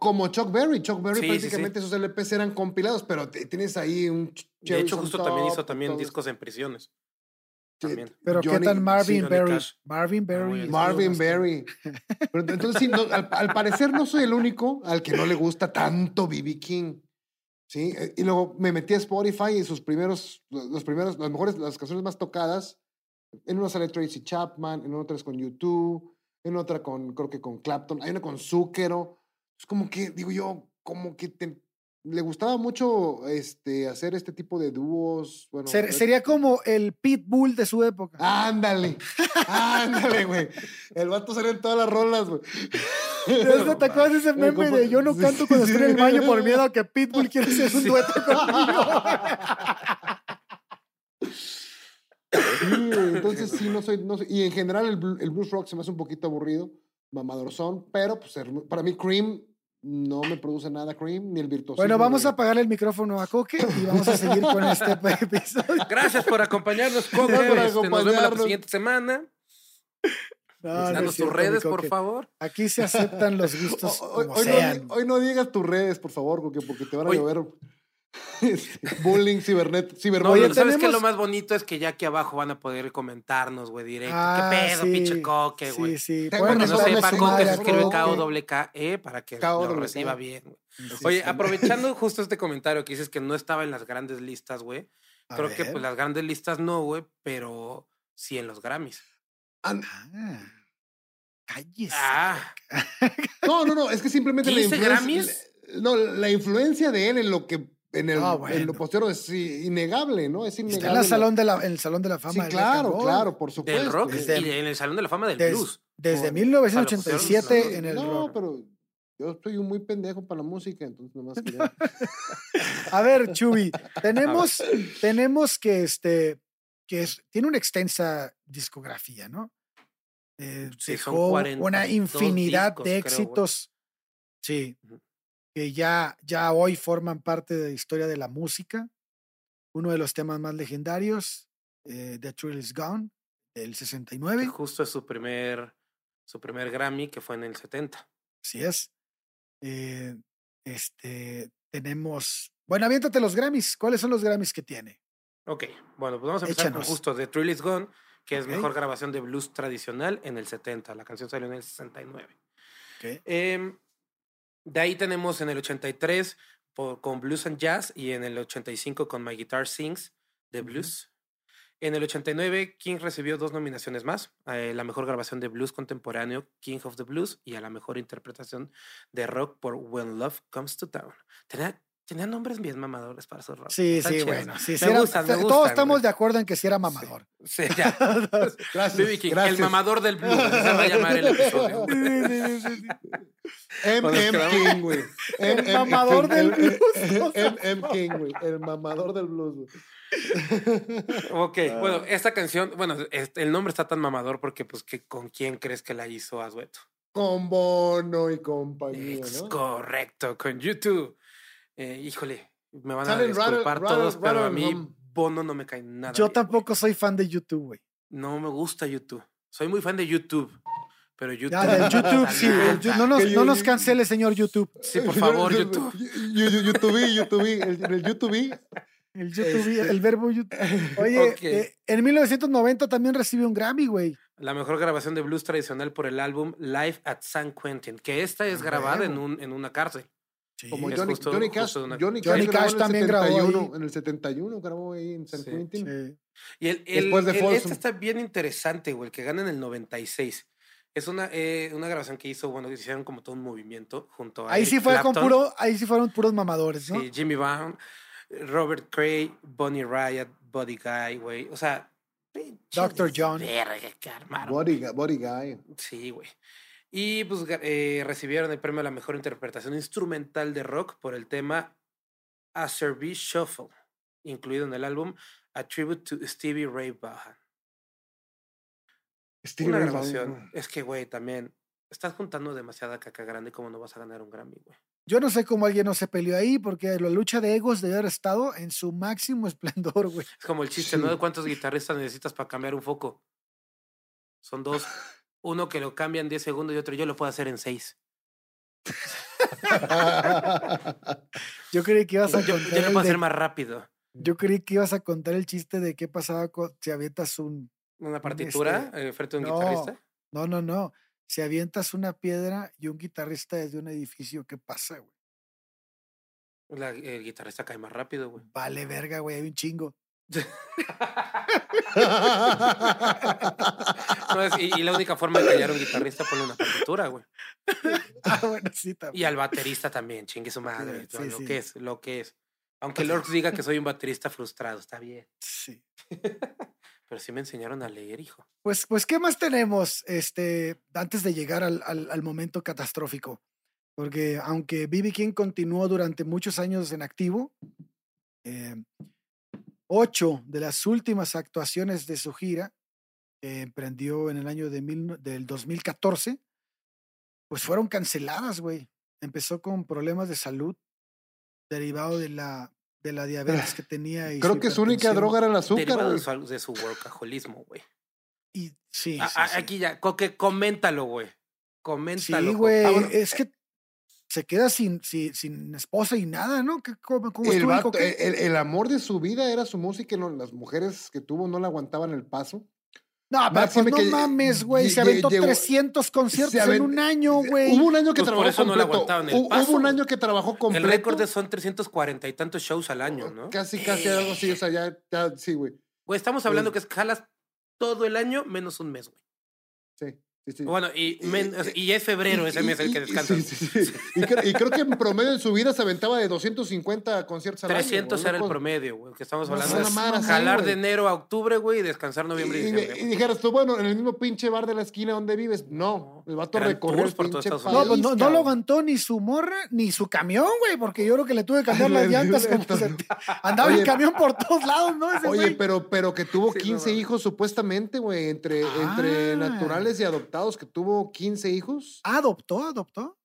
Como, Chuck Berry. Chuck Berry Sí, sí, sí. prácticamente esos LPs eran compilados, pero te- tienes ahí un De hecho, justo también hizo y también todo discos en prisiones. también. Pero ¿qué tal Marvin Berry? Marvin muy Berry. Marvin Berry. Pero entonces, sí, no, al, al parecer no soy el único al que no le gusta tanto B.B. King. ¿Sí? Eh, Y luego me metí a Spotify y sus primeros, los primeros, las mejores, las canciones más tocadas, en una sale Tracy Chapman, en otra es con YouTube, en otra con, creo que con Clapton, hay una con Zúquero. Es como que, digo yo, como que te- le gustaba mucho este, hacer este tipo de dúos. Bueno, Ser- sería como el Pitbull de su época. Ándale, ándale, güey. El vato salió en todas las rolas, güey. ¿Te te acuerdas de ese Me meme de yo no canto cuando estoy en el baño por miedo a que Pitbull quiera hacer un dueto conmigo? Entonces sí, no soy, no soy- Y en general el, el blues rock se me hace un poquito aburrido, mamador son, pero pues para mí Cream no me produce nada Cream, ni el virtuosismo. Bueno, vamos de- a apagarle el micrófono a Coque y vamos a seguir con este episodio. Gracias por acompañarnos, Coque. Gracias por Este, Nos vemos la siguiente semana. No, no Danos tus cierto, redes, por favor. Aquí se aceptan los gustos Hoy, como hoy no, sean. di- hoy no digas tus redes, por favor, porque, porque te van a llover bullying, cibernet, No, ciberbullying. pero ¿sabes qué? tenemos- Lo más bonito es que ya aquí abajo van a poder comentarnos, güey, directo. Ah, ¿Qué pedo, sí, pinche Coque, güey? Sí, sí. Para que no sepa, Coque se escribe. K-O-W-K-E para que lo K-O-W-K. reciba bien. güey. Oye, aprovechando justo este comentario que dices que no estaba en las grandes listas, güey. Creo que pues las grandes listas no, güey, pero sí en los Grammys. Ah, cállese. Ah. No, no, no, es que simplemente la 15 influencia. Grammys. No, la influencia de él en lo que. En, el, Ah, en lo posterior es innegable, ¿no? Es Está innegable. en, la la- salón de la, en el Salón de la Fama. Sí, del claro, claro, por supuesto. Del rock Desde- y en el Salón de la Fama del Des- blues. desde Por- 1987 en el no, rock. pero yo soy un muy pendejo para la música, entonces nomás quería. A ver, Chuy, tenemos, tenemos que este que es, tiene una extensa discografía, ¿no? Eh, Sí, dejó 42 una infinidad discos, de creo, éxitos. sí. Que ya, ya hoy forman parte de la historia de la música. Uno de los temas más legendarios, eh, The Thrill Is Gone, del Que 69. justo es su primer, su primer Grammy, que fue en el 70. Así es. Eh, este, tenemos. Bueno, aviéntate los Grammys. ¿Cuáles son los Grammys que tiene? Ok, bueno, pues vamos a empezar Échanos. con justo The Thrill Is Gone, que es mejor grabación de blues tradicional en el 70. La canción salió en el 69. Ok. Em, de ahí tenemos en el 83 por- con Blues and Jazz y en el 85 con My Guitar Sings de. Blues. En el 89, King recibió dos nominaciones más: a la mejor grabación de blues contemporáneo, King of the Blues, y a la mejor interpretación de rock por When Love Comes to Town. Tenía, tenía nombres bien mamadores para su rock. Sí, Están sí, chidos. bueno. Sí, Me sí era- gustan, me todos gustan, estamos güey. de acuerdo en que sí era mamador. Sí, ya. Gracias. King, el mamador del blues. se va a llamar el episodio. M. M. King, güey. El mamador del el- el- blues, M. M. King, güey. El mamador del blues, güey. Ok, Ah. bueno, esta canción, bueno, este, el nombre está tan mamador porque, pues, que ¿con quién crees que la hizo Azueto? Con Bono y compañía, Es ¿no? correcto, con YouTube. Eh, híjole, me van a Salen disculpar Rattle- todos, pero a mí. Bono no me cae nada. Yo bien, tampoco soy fan de YouTube, güey. No me gusta YouTube. Soy muy fan de YouTube, pero YouTube. Ya, del YouTube, sí. el no, nos, no nos cancele, señor YouTube. Sí, por favor, Yo- yo- YouTube. yo- yo- YouTube, YouTube, el, el YouTube. El YouTube, Este- el verbo YouTube. Oye, Ok. eh, en 1990 también recibió un Grammy, güey. La mejor grabación de blues tradicional por el álbum Live at San Quentin, que esta es Ah, grabada en, un, en una cárcel. Sí. Como Johnny, justo- Johnny Cash. Johnny, Johnny Cash, grabó Cash en el también grabó 71, ahí. En el 71 grabó ahí en San Sí. Quentin. Sí. Y el, el, Después de el- este está bien interesante, güey, el que gana en el 96. Es una, eh, una grabación que hizo, bueno, hicieron como todo un movimiento junto a. Ahí Eric sí fue con Clapton, puro, ahí sí fueron puros mamadores, ¿no? sí, Jimmy Brown, Robert Cray, Bonnie Riot, Buddy Guy, güey. O sea, Dr. John. Verga que armaron. Body, body Guy. Sí, güey. Y pues eh, recibieron el premio a la mejor interpretación instrumental de rock por el tema A Service Shuffle, incluido en el álbum A Tribute to Stevie Ray Vaughan. Stevie Una Ray grabación. Vaughan. Es que, güey, también estás juntando demasiada caca grande como no vas a ganar un Grammy, güey. Yo no sé cómo alguien no se peleó ahí, porque la lucha de egos debe haber estado en su máximo esplendor, güey. Es como el chiste, ¿no? De cuántos guitarristas necesitas para cambiar un foco. Son dos. Uno que lo cambia en 10 segundos y otro yo lo puedo hacer en 6. Yo creí que ibas a Yo, contar. yo lo el puedo de- hacer más rápido. yo creí que ibas a contar el chiste de qué pasaba cu- si avientas un. Una partitura eh, frente a un guitarrista. No, no, no. Si avientas una piedra y un guitarrista desde un edificio, ¿qué pasa, güey? La- el guitarrista cae más rápido, güey. Vale, verga, güey, hay un chingo. No, es- y, y la única forma de callar a un guitarrista es poner una partitura, güey. Ah, bueno, sí, también. Y al baterista también, chingue su madre. Lo sí. que es, lo que es. Aunque Lorx diga que soy un baterista frustrado, está bien. Sí. Pero sí me enseñaron a leer, hijo. Pues, pues, ¿qué más tenemos este, antes de llegar al, al- al momento catastrófico? Porque aunque B.B. King continuó durante muchos años en activo, eh, ocho de las últimas actuaciones de su gira, que emprendió en el año de mil del 2014, pues fueron canceladas, güey. Empezó con problemas de salud derivado de la, de la diabetes que tenía. Y Creo que su única droga era el azúcar. Derivado de güey. su, de su workaholismo, güey. Y, sí, A- sí, a- sí. Aquí ya, Coque, coméntalo, güey. Coméntalo. Sí, güey. Ah, bueno. Es que se queda sin, sin, sin esposa y nada, ¿no? ¿Qué- ¿Cómo, cómo El, el- el amor de su vida era su música y no, las mujeres que tuvo no le aguantaban el paso. No, pero pues no que mames, güey. Se aventó llegó- 300 conciertos en un año, güey. Hubo un año que Pues por trabajó eso no le completo. aguantaban el paso, Hubo un año que trabajó completo. El récord son 340 y tantos shows al año, ¿no? Casi, casi algo así. O sea, ya, ya sí, güey. Güey, estamos hablando que es jalas todo el año menos un mes, güey. Sí, sí, sí. Bueno, y, men- Y- es febrero ese mes el que descansa. sí. Y, creo, y creo que en promedio en su vida se aventaba de 250 conciertos al año. 300 güey, era el promedio, güey. Que estamos No, hablando una es madre jalar de enero a octubre, güey, y descansar noviembre y, Y, diciembre. y dijeras tú, bueno, en el mismo pinche bar de la esquina donde vives. No, el vato recorrió el pinche país. No, pues no, no lo aguantó ni su morra ni su camión, güey, porque yo creo que le tuve que cambiar las llantas. Andaba Oye, el camión por todos lados, ¿no? Ese Oye, güey. pero, pero que tuvo Sí, no 15 mames. hijos supuestamente, güey, entre, entre Ah. naturales y adoptados, que tuvo 15 hijos. Adoptó, adoptó.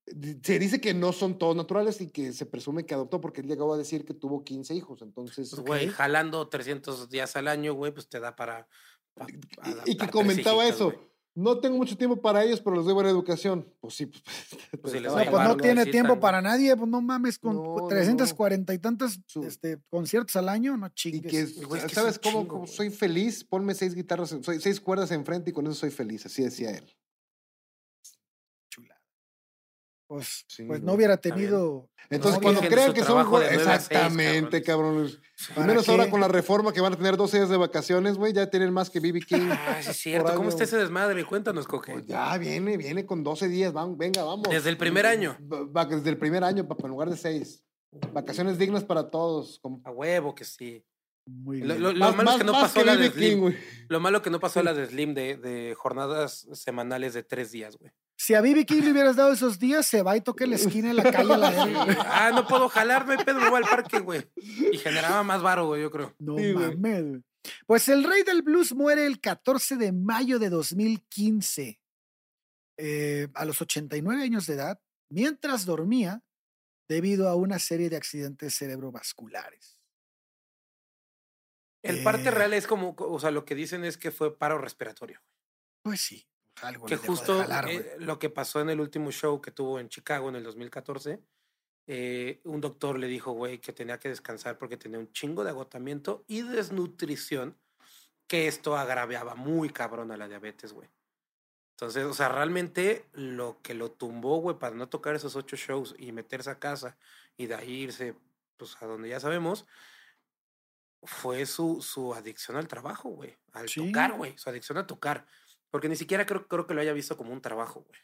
Se dice que no son todos naturales y que se presume que adoptó porque él llegó a decir que tuvo 15 hijos. Entonces, Pues, güey, jalando 300 días al año, güey, pues te da para. pa- y- adaptar y, que comentaba eso. güey. No tengo mucho tiempo para ellos, pero les doy buena educación. Pues sí, pues. Pues les No, a pues llevar no una tiene tiempo para nadie, pues no mames, con No, no, 340 y tantos Su- este, conciertos al año, no Y chingues. que, es- Güey, es que es ¿sabes cómo, chingo, cómo soy feliz? Ponme seis guitarras, soy, seis cuerdas enfrente y con eso soy feliz. Así decía él. Chulada. Pues, Sí, pues no hubiera tenido. Entonces, no cuando crean que son seis, exactamente, cabrones. Y ¿Para menos ahora con la reforma que van a tener 12 días de vacaciones, güey, ya tienen más que BB King. Ah, sí, es cierto. ¿Cómo está ese desmadre? Cuéntanos, Coque. Pues ya viene, viene con 12 días, van, venga, vamos. Desde el primer año. Desde el primer año, papá, en lugar de seis. Vacaciones dignas para todos. como- A huevo que sí. Muy Lo, bien. lo- lo Más- malo es que no pasó la de B.B. King, Slim. güey. Lo malo que no pasó la de Slim de, de jornadas semanales de tres días, güey. Si a Bibi King le hubieras dado esos días, se va y toca en la esquina de la calle a la. Ah, no puedo jalar, no hay pedo, me voy al parque, güey. Y generaba más varo, güey, yo creo. No Sí, güey. mames, güey. Pues el rey del blues muere el 14 de mayo de 2015, eh, a los 89 años de edad, mientras dormía debido a una serie de accidentes cerebrovasculares. El parte Eh. real es como, o sea, lo que dicen es que fue paro respiratorio. Pues sí, algo que de justo jalar, eh, lo que pasó en el último show que tuvo en Chicago en el 2014, eh, un doctor le dijo, güey, que tenía que descansar porque tenía un chingo de agotamiento y desnutrición, que esto agraviaba muy cabrón a la diabetes, güey. Entonces, o sea, realmente lo que lo tumbó, güey, para no tocar esos ocho shows y meterse a casa y de ahí irse, pues, a donde ya sabemos, fue su, su adicción al trabajo, güey. Al Sí. tocar, güey. Su adicción a tocar. Porque ni siquiera creo, creo que lo haya visto como un trabajo, güey.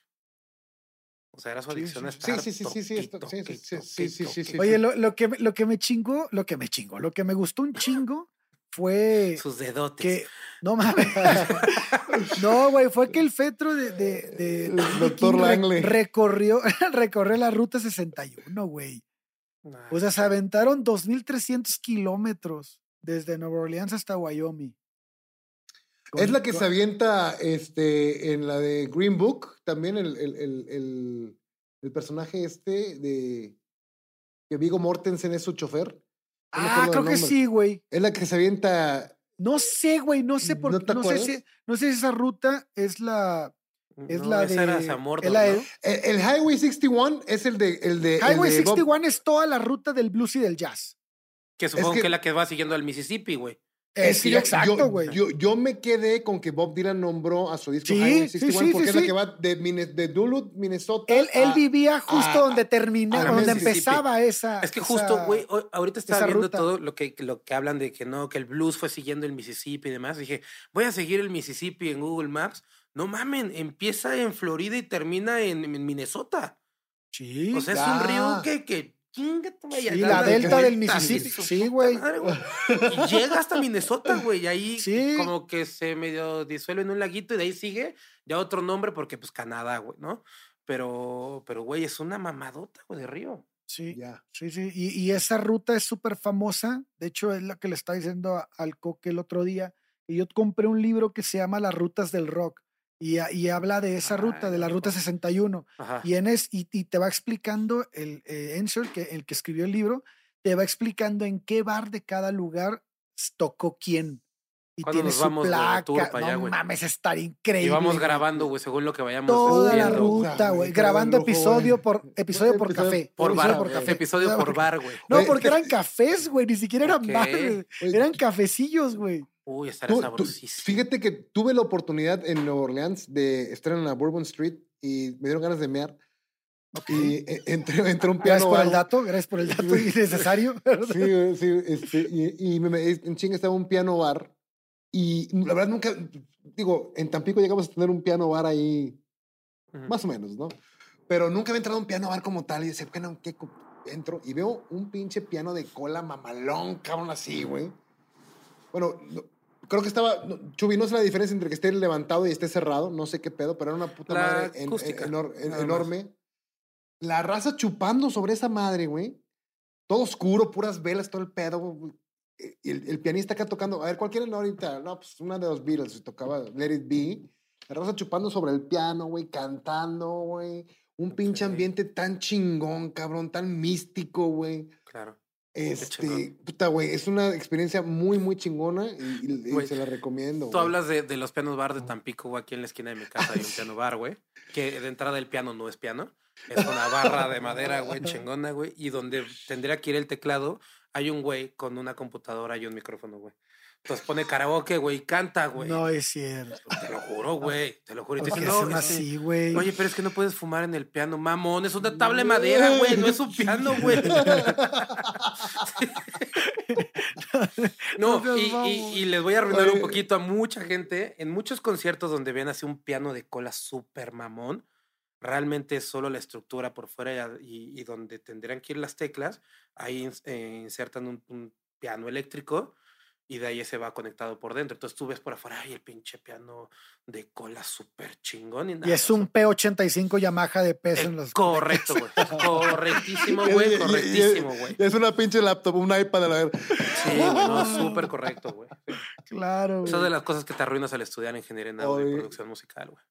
O sea, era su adicción a estar. sí, sí, sí, sí, sí, sí. Oye, lo, lo que, me- lo que me chingó, lo que me chingó, lo que me gustó un chingo fue Sus dedotes. que, no mames, no, güey, fue que el fetro de, de, de doctor Langley. recorrió, recorrió la ruta 61, güey. Nah, O sea, se aventaron 2.300 kilómetros desde Nueva Orleans hasta Wyoming. Es la que con- se avienta este, en la de Green Book, también el, el, el, el, el personaje este de... que Vigo Mortensen es su chofer. No Ah, creo que sí, güey. Es la que se avienta. No sé, güey, no sé por ¿No te No, sé acuerdas? si, no sé si esa ruta es la. Es No, la era de- Zamordo, es la de- ¿no? El, el Highway 61 es el de. El de el Highway de Bob- 61 es toda la ruta del blues y del jazz. Que supongo que- que... es la que va siguiendo al Mississippi, güey. Es sí, yo- exacto, güey. Yo, yo me quedé con que Bob Dylan nombró a su disco Sí, Highway sí, 61 sí, porque sí, es la que va de, Duluth, Minnesota. Él, él vivía justo a- donde terminaba, a donde empezaba esa. Es que justo, güey, ahorita estaba viendo ruta. todo lo que, lo que hablan de que no, que el blues fue siguiendo el Mississippi y demás. Dije, voy a seguir el Mississippi en Google Maps. No mamen, empieza en Florida y termina en, en Minnesota. Sí. O sea, es un río que, que chinga tu madre, Sí, da la delta del Mississippi. Sí, güey. Y llega hasta Minnesota, güey. Y ahí Sí. como que se medio disuelve en un laguito y de ahí sigue ya otro nombre porque pues Canadá, güey, ¿no? Pero, pero, güey, es una mamadota, güey, de río. Sí, Ya. sí, sí. Y, y esa ruta es súper famosa. De hecho, es la que le estaba diciendo a- al Coque el otro día. Y yo compré un libro que se llama Las Rutas del Rock. Y, habla de esa ruta, Ay, de la ruta 61. Ajá. Y, en es, y, y te va explicando, el eh, Ensor, que, el que escribió el libro, te va explicando en qué bar de cada lugar tocó quién. Y ¿Cuándo tiene su vamos de placa. tour pa' allá, no mames, estar increíble. Y vamos grabando, güey, según lo que vayamos Toda la ruta. ruta, güey. Grabando lujo, episodio por episodio por Episodio café. Por episodio bar, por café. episodio por bar, güey. No, porque eran cafés, güey. Ni siquiera eran Ok. bares. Güey, Eran cafecillos, güey. Uy, estará tú- tú- sabrosísimo. fíjate que tuve la oportunidad en Nueva Orleans de estar en la Bourbon Street y me dieron ganas de mear. Y eh, entré, entré a un piano. Gracias por el dato. Gracias por el dato innecesario. Sí, sí, este, y, y me- en chinga estaba un piano bar. Y la verdad nunca, digo, en Tampico llegamos a tener un piano bar ahí, Ujú. más o menos, ¿no? Pero nunca había entrado a un piano bar como tal. Y decía, bueno, ¿qué co- entro? Y veo un pinche piano de cola mamalón, cabrón, así, güey. Bueno, no- creo que estaba, no, Chubi, no sé la diferencia entre que esté levantado y esté cerrado, no sé qué pedo, pero era una puta La madre en- en- en- enorme. La raza chupando sobre esa madre, güey. Todo oscuro, puras velas, todo el pedo. güey. El, el pianista acá tocando, a ver, ¿cuál quieren ahorita? No, pues una de los Beatles, tocaba Let It Be. La raza chupando sobre el piano, güey, cantando, güey. Un pinche ambiente tan chingón, cabrón, tan místico, güey. Claro. Este, puta, güey, es una experiencia muy, muy chingona y, y- se la recomiendo. Tú hablas de, de los pianos bar de Tampico, güey. Aquí en la esquina de mi casa hay un piano bar, güey. Que de entrada el piano no es piano. Es una barra de madera, güey, chingona, güey. Y donde tendría que ir el teclado, hay un güey con una computadora y un micrófono, güey. Entonces pone karaoke, güey, y canta, güey. No es cierto. Te lo juro, güey. Te lo juro. Y te ¿Por qué dicen, no, así, güey? Oye, pero es que no puedes fumar en el piano, mamón. Es una tabla de madera, güey. No es un piano, güey. No, y, y- mamón. y les voy a arruinar un poquito a mucha gente. En muchos conciertos donde ven así un piano de cola súper mamón, realmente es solo la estructura por fuera y, y donde tendrían que ir las teclas, ahí eh, insertan un, un piano eléctrico y de ahí se va conectado por dentro. Entonces tú ves por afuera, ay, el pinche piano de cola súper chingón. Y, es un P85 Yamaha de peso en los. correcto, güey. Correctísimo, güey. Correctísimo, güey. Es una pinche laptop, un iPad a la ver. Sí, güey, no, súper correcto, güey. Claro. Esa es de las cosas que te arruinas al estudiar ingeniería en audio y producción musical, güey.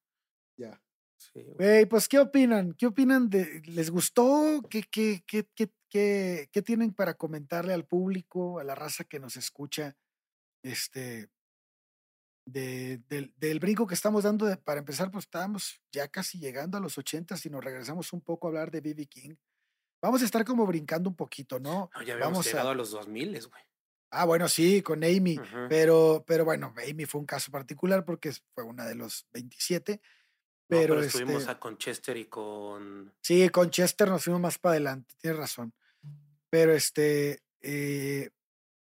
Ya. Sí, güey. Güey, pues, ¿qué opinan? ¿Qué opinan de. ¿Les gustó? ¿Qué, qué, qué, qué, qué, qué tienen para comentarle al público, a la raza que nos escucha? Este. De, del, del brinco que estamos dando, de- para empezar, pues estábamos ya casi llegando a los 80 si nos regresamos un poco a hablar de B.B. King. Vamos a estar como brincando un poquito, ¿no? No, ya habíamos Vamos a- llegado a... los 2000, güey. Ah, bueno, sí, con Amy. Pero, pero bueno, Amy fue un caso particular porque fue una de los 27. No, Pero, pero estuvimos este, a con Chester y con... sí, con Chester nos fuimos más para adelante, tienes razón. Pero este, eh,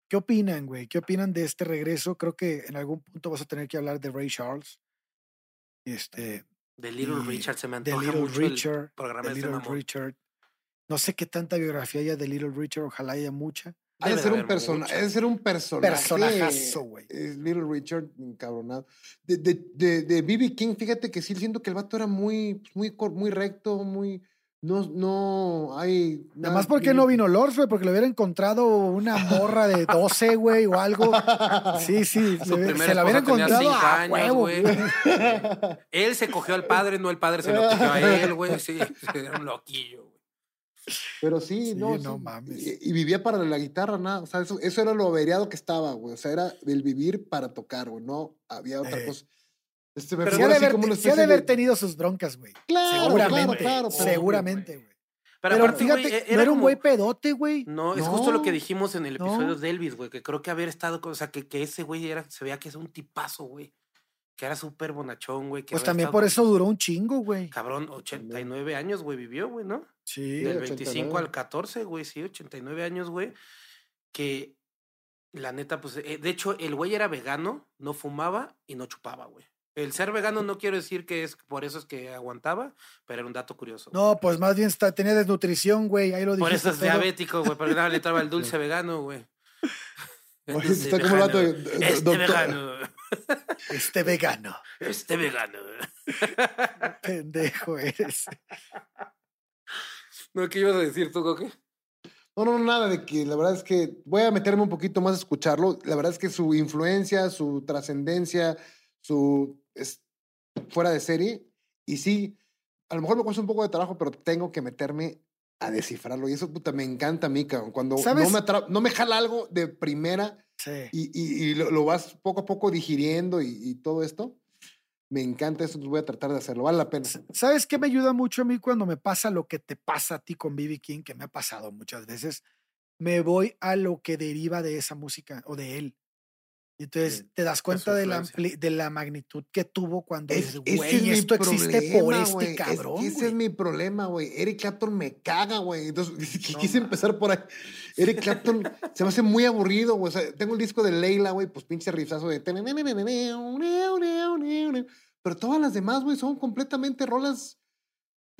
¿qué opinan, güey? ¿Qué opinan de este regreso? Creo que en algún punto vas a tener que hablar de Ray Charles. Este, De Little y Richard se me de antoja Little mucho el Richard. programa de de Little mamón. Richard. No sé qué tanta biografía haya de Little Richard, ojalá haya mucha. Ha de Debe ser de un haber personaje. mucha. Ha de ser un personaje. Personajazo, güey. Es Little Richard, encabronado. De, de, de, de B.B. King, fíjate que sí siento que el vato era muy, muy, cor- muy recto, muy. No, no hay. Nada más porque no vino Lors, güey, porque le hubiera encontrado una morra de 12, güey, o algo. Sí, sí, Su le- primera se la hubiera encontrado a años, huevo. güey. Él se cogió al padre, no el padre se lo cogió a él, güey. Sí, era un loquillo, güey. Pero sí, Sí, no. no sí, mames. Y, y vivía para la guitarra, nada. O sea, eso, eso era lo averiado que estaba, güey. O sea, era el vivir para tocar, güey. No había otra Eh. cosa. Este, me Pero Sí ha figura de haber, como de haber tenido sus broncas, güey. Claro, Seguramente. claro, claro. pero- seguramente, güey. Pero, Pero, aparte, güey, fíjate, e- no era un güey pedote, güey. No, es justo lo que dijimos en el no. episodio de Elvis, güey, que creo que haber estado, con- o sea, que, que ese güey era, se veía que es un tipazo, güey. Que era súper bonachón, güey. Pues también estado por eso duró un chingo, güey. Cabrón, 89 años, güey, vivió, güey, ¿no? Sí. Del 89. 25 al 14, güey, sí, 89 años, güey. Que la neta, pues, eh, de hecho, el güey era vegano, no fumaba y no chupaba, güey. El ser vegano no quiero decir que es por eso es que aguantaba, pero era un dato curioso. No, pues más bien está, tenía desnutrición, güey. Ahí lo por dijiste eso es todo. diabético, güey, porque nada le entraba el dulce vegano, güey. Oye, Este está como el Este doctor- vegano, Este vegano. este vegano. Pendejo eres. No, ¿qué ibas a decir tú, Coque? No, no, nada de que la verdad es que voy a meterme un poquito más a escucharlo. La verdad es que su influencia, su trascendencia, su es fuera de serie. Y sí, a lo mejor me cuesta un poco de trabajo, pero tengo que meterme a descifrarlo. Y eso, puta, me encanta a mí, cabrón. Cuando ¿Sabes? no me, no me jala algo de primera Sí. y, y- y lo, lo vas poco a poco digiriendo y, y todo esto, me encanta eso. Voy a tratar de hacerlo. Vale la pena. ¿Sabes qué me ayuda mucho a mí cuando me pasa lo que te pasa a ti con B.B. King, que me ha pasado muchas veces? Me voy a lo que deriva de esa música o de él. Y entonces Sí, te das cuenta de la, de la magnitud que tuvo cuando Es- dices, güey, es esto existe por problema, este güey. Es- cabrón. ese güey". es mi problema, güey. Eric Clapton me caga, güey. Entonces, No quise empezar por ahí. Eric Clapton se me hace muy aburrido, güey. O sea, tengo el disco de Leila, güey, pues pinche rifazo de... Pero todas las demás, güey, son completamente rolas...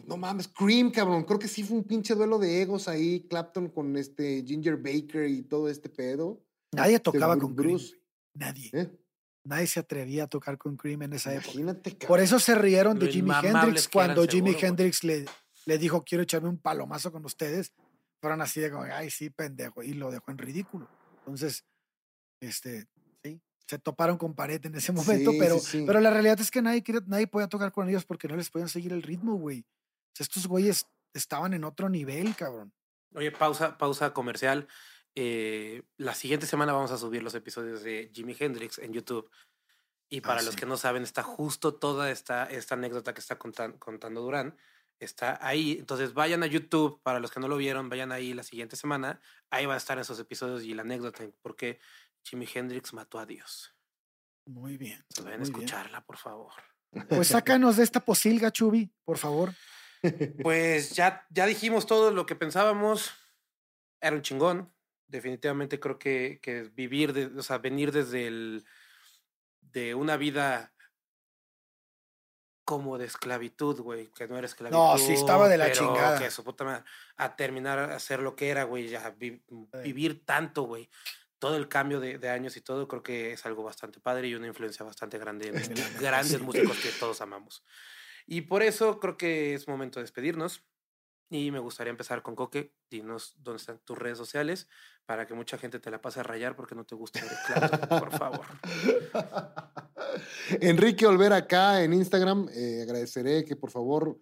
No mames, Cream, cabrón. Creo que sí fue un pinche duelo de egos ahí, Clapton con este Ginger Baker y todo este pedo. Nadie tocaba con Cream. Bruce. güey. Nadie. ¿eh? Nadie se atrevía a tocar con Cream en esa época. Imagínate, Por eso se rieron de Lo Jimi Hendrix cuando Jimi seguro. Hendrix le, le dijo quiero echarme un palomazo con ustedes. Fueron así de como, ay, sí, pendejo. Y lo dejó en ridículo. Entonces, este, sí, se toparon con pared en ese momento, Sí, pero, sí, sí. pero la realidad es que nadie, quería- nadie podía tocar con ellos porque no les podían seguir el ritmo, güey. O sea, estos güeyes estaban en otro nivel, cabrón. Oye, pausa, pausa comercial. Eh, la siguiente semana vamos a subir los episodios de Jimi Hendrix en YouTube. Y para los sí. que no saben, está justo toda esta, esta anécdota que está contan- contando Durán. Está ahí. Entonces vayan a YouTube. Para los que no lo vieron, vayan ahí la siguiente semana. Ahí va a estar esos episodios y la anécdota. Porque Jimi Hendrix mató a Dios. Muy bien. Bien. escucharla, por favor. Pues sácanos de esta posilga, Chubi, por favor. Pues ya, ya dijimos todo lo que pensábamos. Era un chingón. Definitivamente creo que, que vivir, de, o sea, venir desde el de una vida como de esclavitud, güey, que no era esclavitud. No, sí, estaba de la pero chingada. Que su puta madre, a terminar a hacer lo que era, güey, ya vi- vivir tanto, güey. Todo el cambio de, de años y todo, creo que es algo bastante padre y una influencia bastante grande en neta, grandes sí. músicos que todos amamos. Y por eso creo que es momento de despedirnos. Y me gustaría empezar con Coque. Dinos dónde están tus redes sociales para que mucha gente te la pase a rayar porque no te gusta Eric Clapton, por favor. Enrique Olvera acá en Instagram. eh, agradeceré que por favor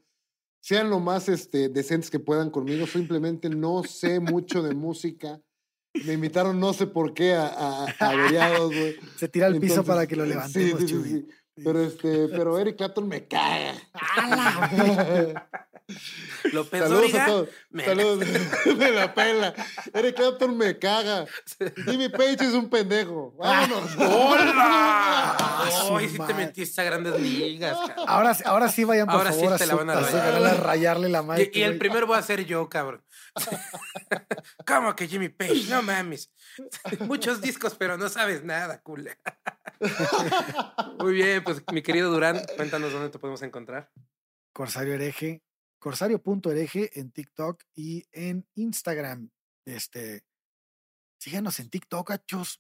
sean lo más este, decentes que puedan conmigo. Simplemente no sé mucho de música. Me invitaron no sé por qué a, a, a averiados, güey. Se tira al piso para que lo sí, levantemos, sí, sí, Chubi. sí. Pero, este, pero Eric Clapton me caga. López Saludos Dóriga, a todos. me- Saludos. me la pela. Eric Clapton me caga. Jimmy Page es un pendejo. Vámonos. ¡Hola! Ah, Ay, sí te metiste a grandes ligas, cabrón. Ahora, sí- ahora sí vayan, por Ahora sí favor, te a, la van a rayar. a rayarle la madre. Y, y el primero voy a ser yo, cabrón. ¿Cómo que Jimmy Page? No mames. Muchos discos, pero no sabes nada, cule. Muy bien, pues mi querido Durán, cuéntanos dónde te podemos encontrar. Corsario Hereje, corsario.hereje en TikTok y en Instagram. Este, síganos en TikTok, achos.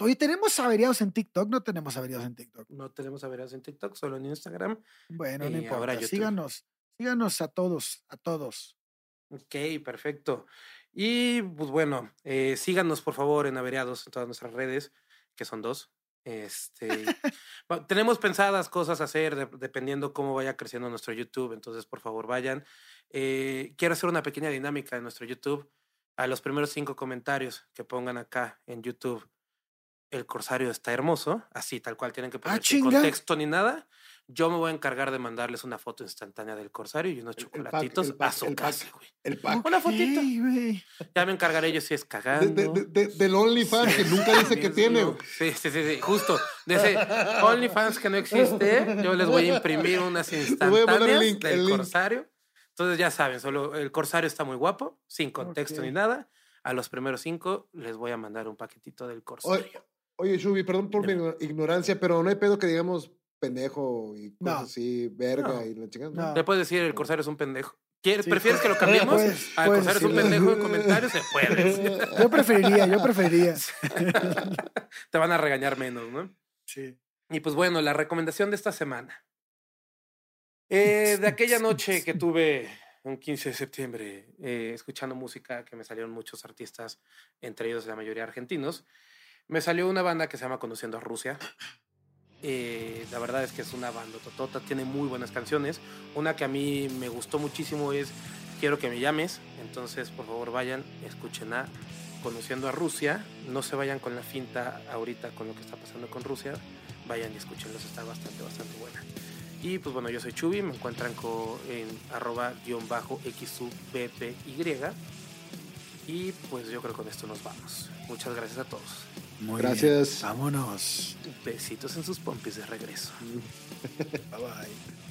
Oye, ¿tenemos averiados en TikTok? No tenemos averiados en TikTok. No tenemos a veras en TikTok, solo en Instagram. Bueno, no ahora importa. Síganos, síganos a todos, a todos. Ok, perfecto. Y pues bueno, eh, síganos por favor en Averiados en todas nuestras redes, que son dos. Este, tenemos pensadas cosas a hacer de- dependiendo cómo vaya creciendo nuestro YouTube, entonces por favor vayan. Eh, quiero hacer una pequeña dinámica en nuestro YouTube. A los primeros cinco comentarios que pongan acá en YouTube, el corsario está hermoso, así tal cual tienen que Ah, poner sin chinga. contexto ni nada. Yo me voy a encargar de mandarles una foto instantánea del corsario y unos El- el pack, chocolatitos el pack, a su el casa, güey. El pack. Una fotito. Güey. Ya me encargaré yo si es De- cagando. de- de- del OnlyFans que nunca dice que tiene. mío. Sí, sí, sí, sí, justo. De ese OnlyFans que no existe, yo les voy a imprimir unas instantáneas link, del. Corsario. Entonces ya saben, solo el Corsario está muy guapo, sin contexto Ok. ni nada. A los primeros cinco les voy a mandar un paquetito del Corsario. Oye, Shubi, perdón por mi igno- ignorancia, pero no hay pedo que digamos pendejo y cosas No. así, verga No. y la chingada. No. Le puedes decir el Corsario es un pendejo. ¿Quieres, Sí, ¿Prefieres que lo pues, cambiemos? puedes- Al puedes Corsario es un pendejo en comentarios, se puede. Yo preferiría, yo preferiría. Te van a regañar menos, ¿no? Sí. Y pues bueno, la recomendación de esta semana. Eh, de aquella noche que tuve un 15 de septiembre eh, escuchando música, que me salieron muchos artistas, entre ellos la mayoría argentinos, me salió una banda que se llama Conociendo a Rusia. Eh, la verdad es que es una banda totota, tiene muy buenas canciones. Una que a mí me gustó muchísimo es Quiero que me llames. Entonces, por favor, vayan, escuchen a Conociendo a Rusia. No se vayan con la finta ahorita con lo que está pasando con Rusia. Vayan y escúchenlos, está bastante, bastante buena. Y pues bueno, yo soy Chubi, me encuentran co- en arroba guion bajo XUBPY. Y pues yo creo que con esto nos vamos. Muchas gracias a todos. Muy Gracias. bien. Vámonos. Besitos en sus pompis de regreso. Bye bye.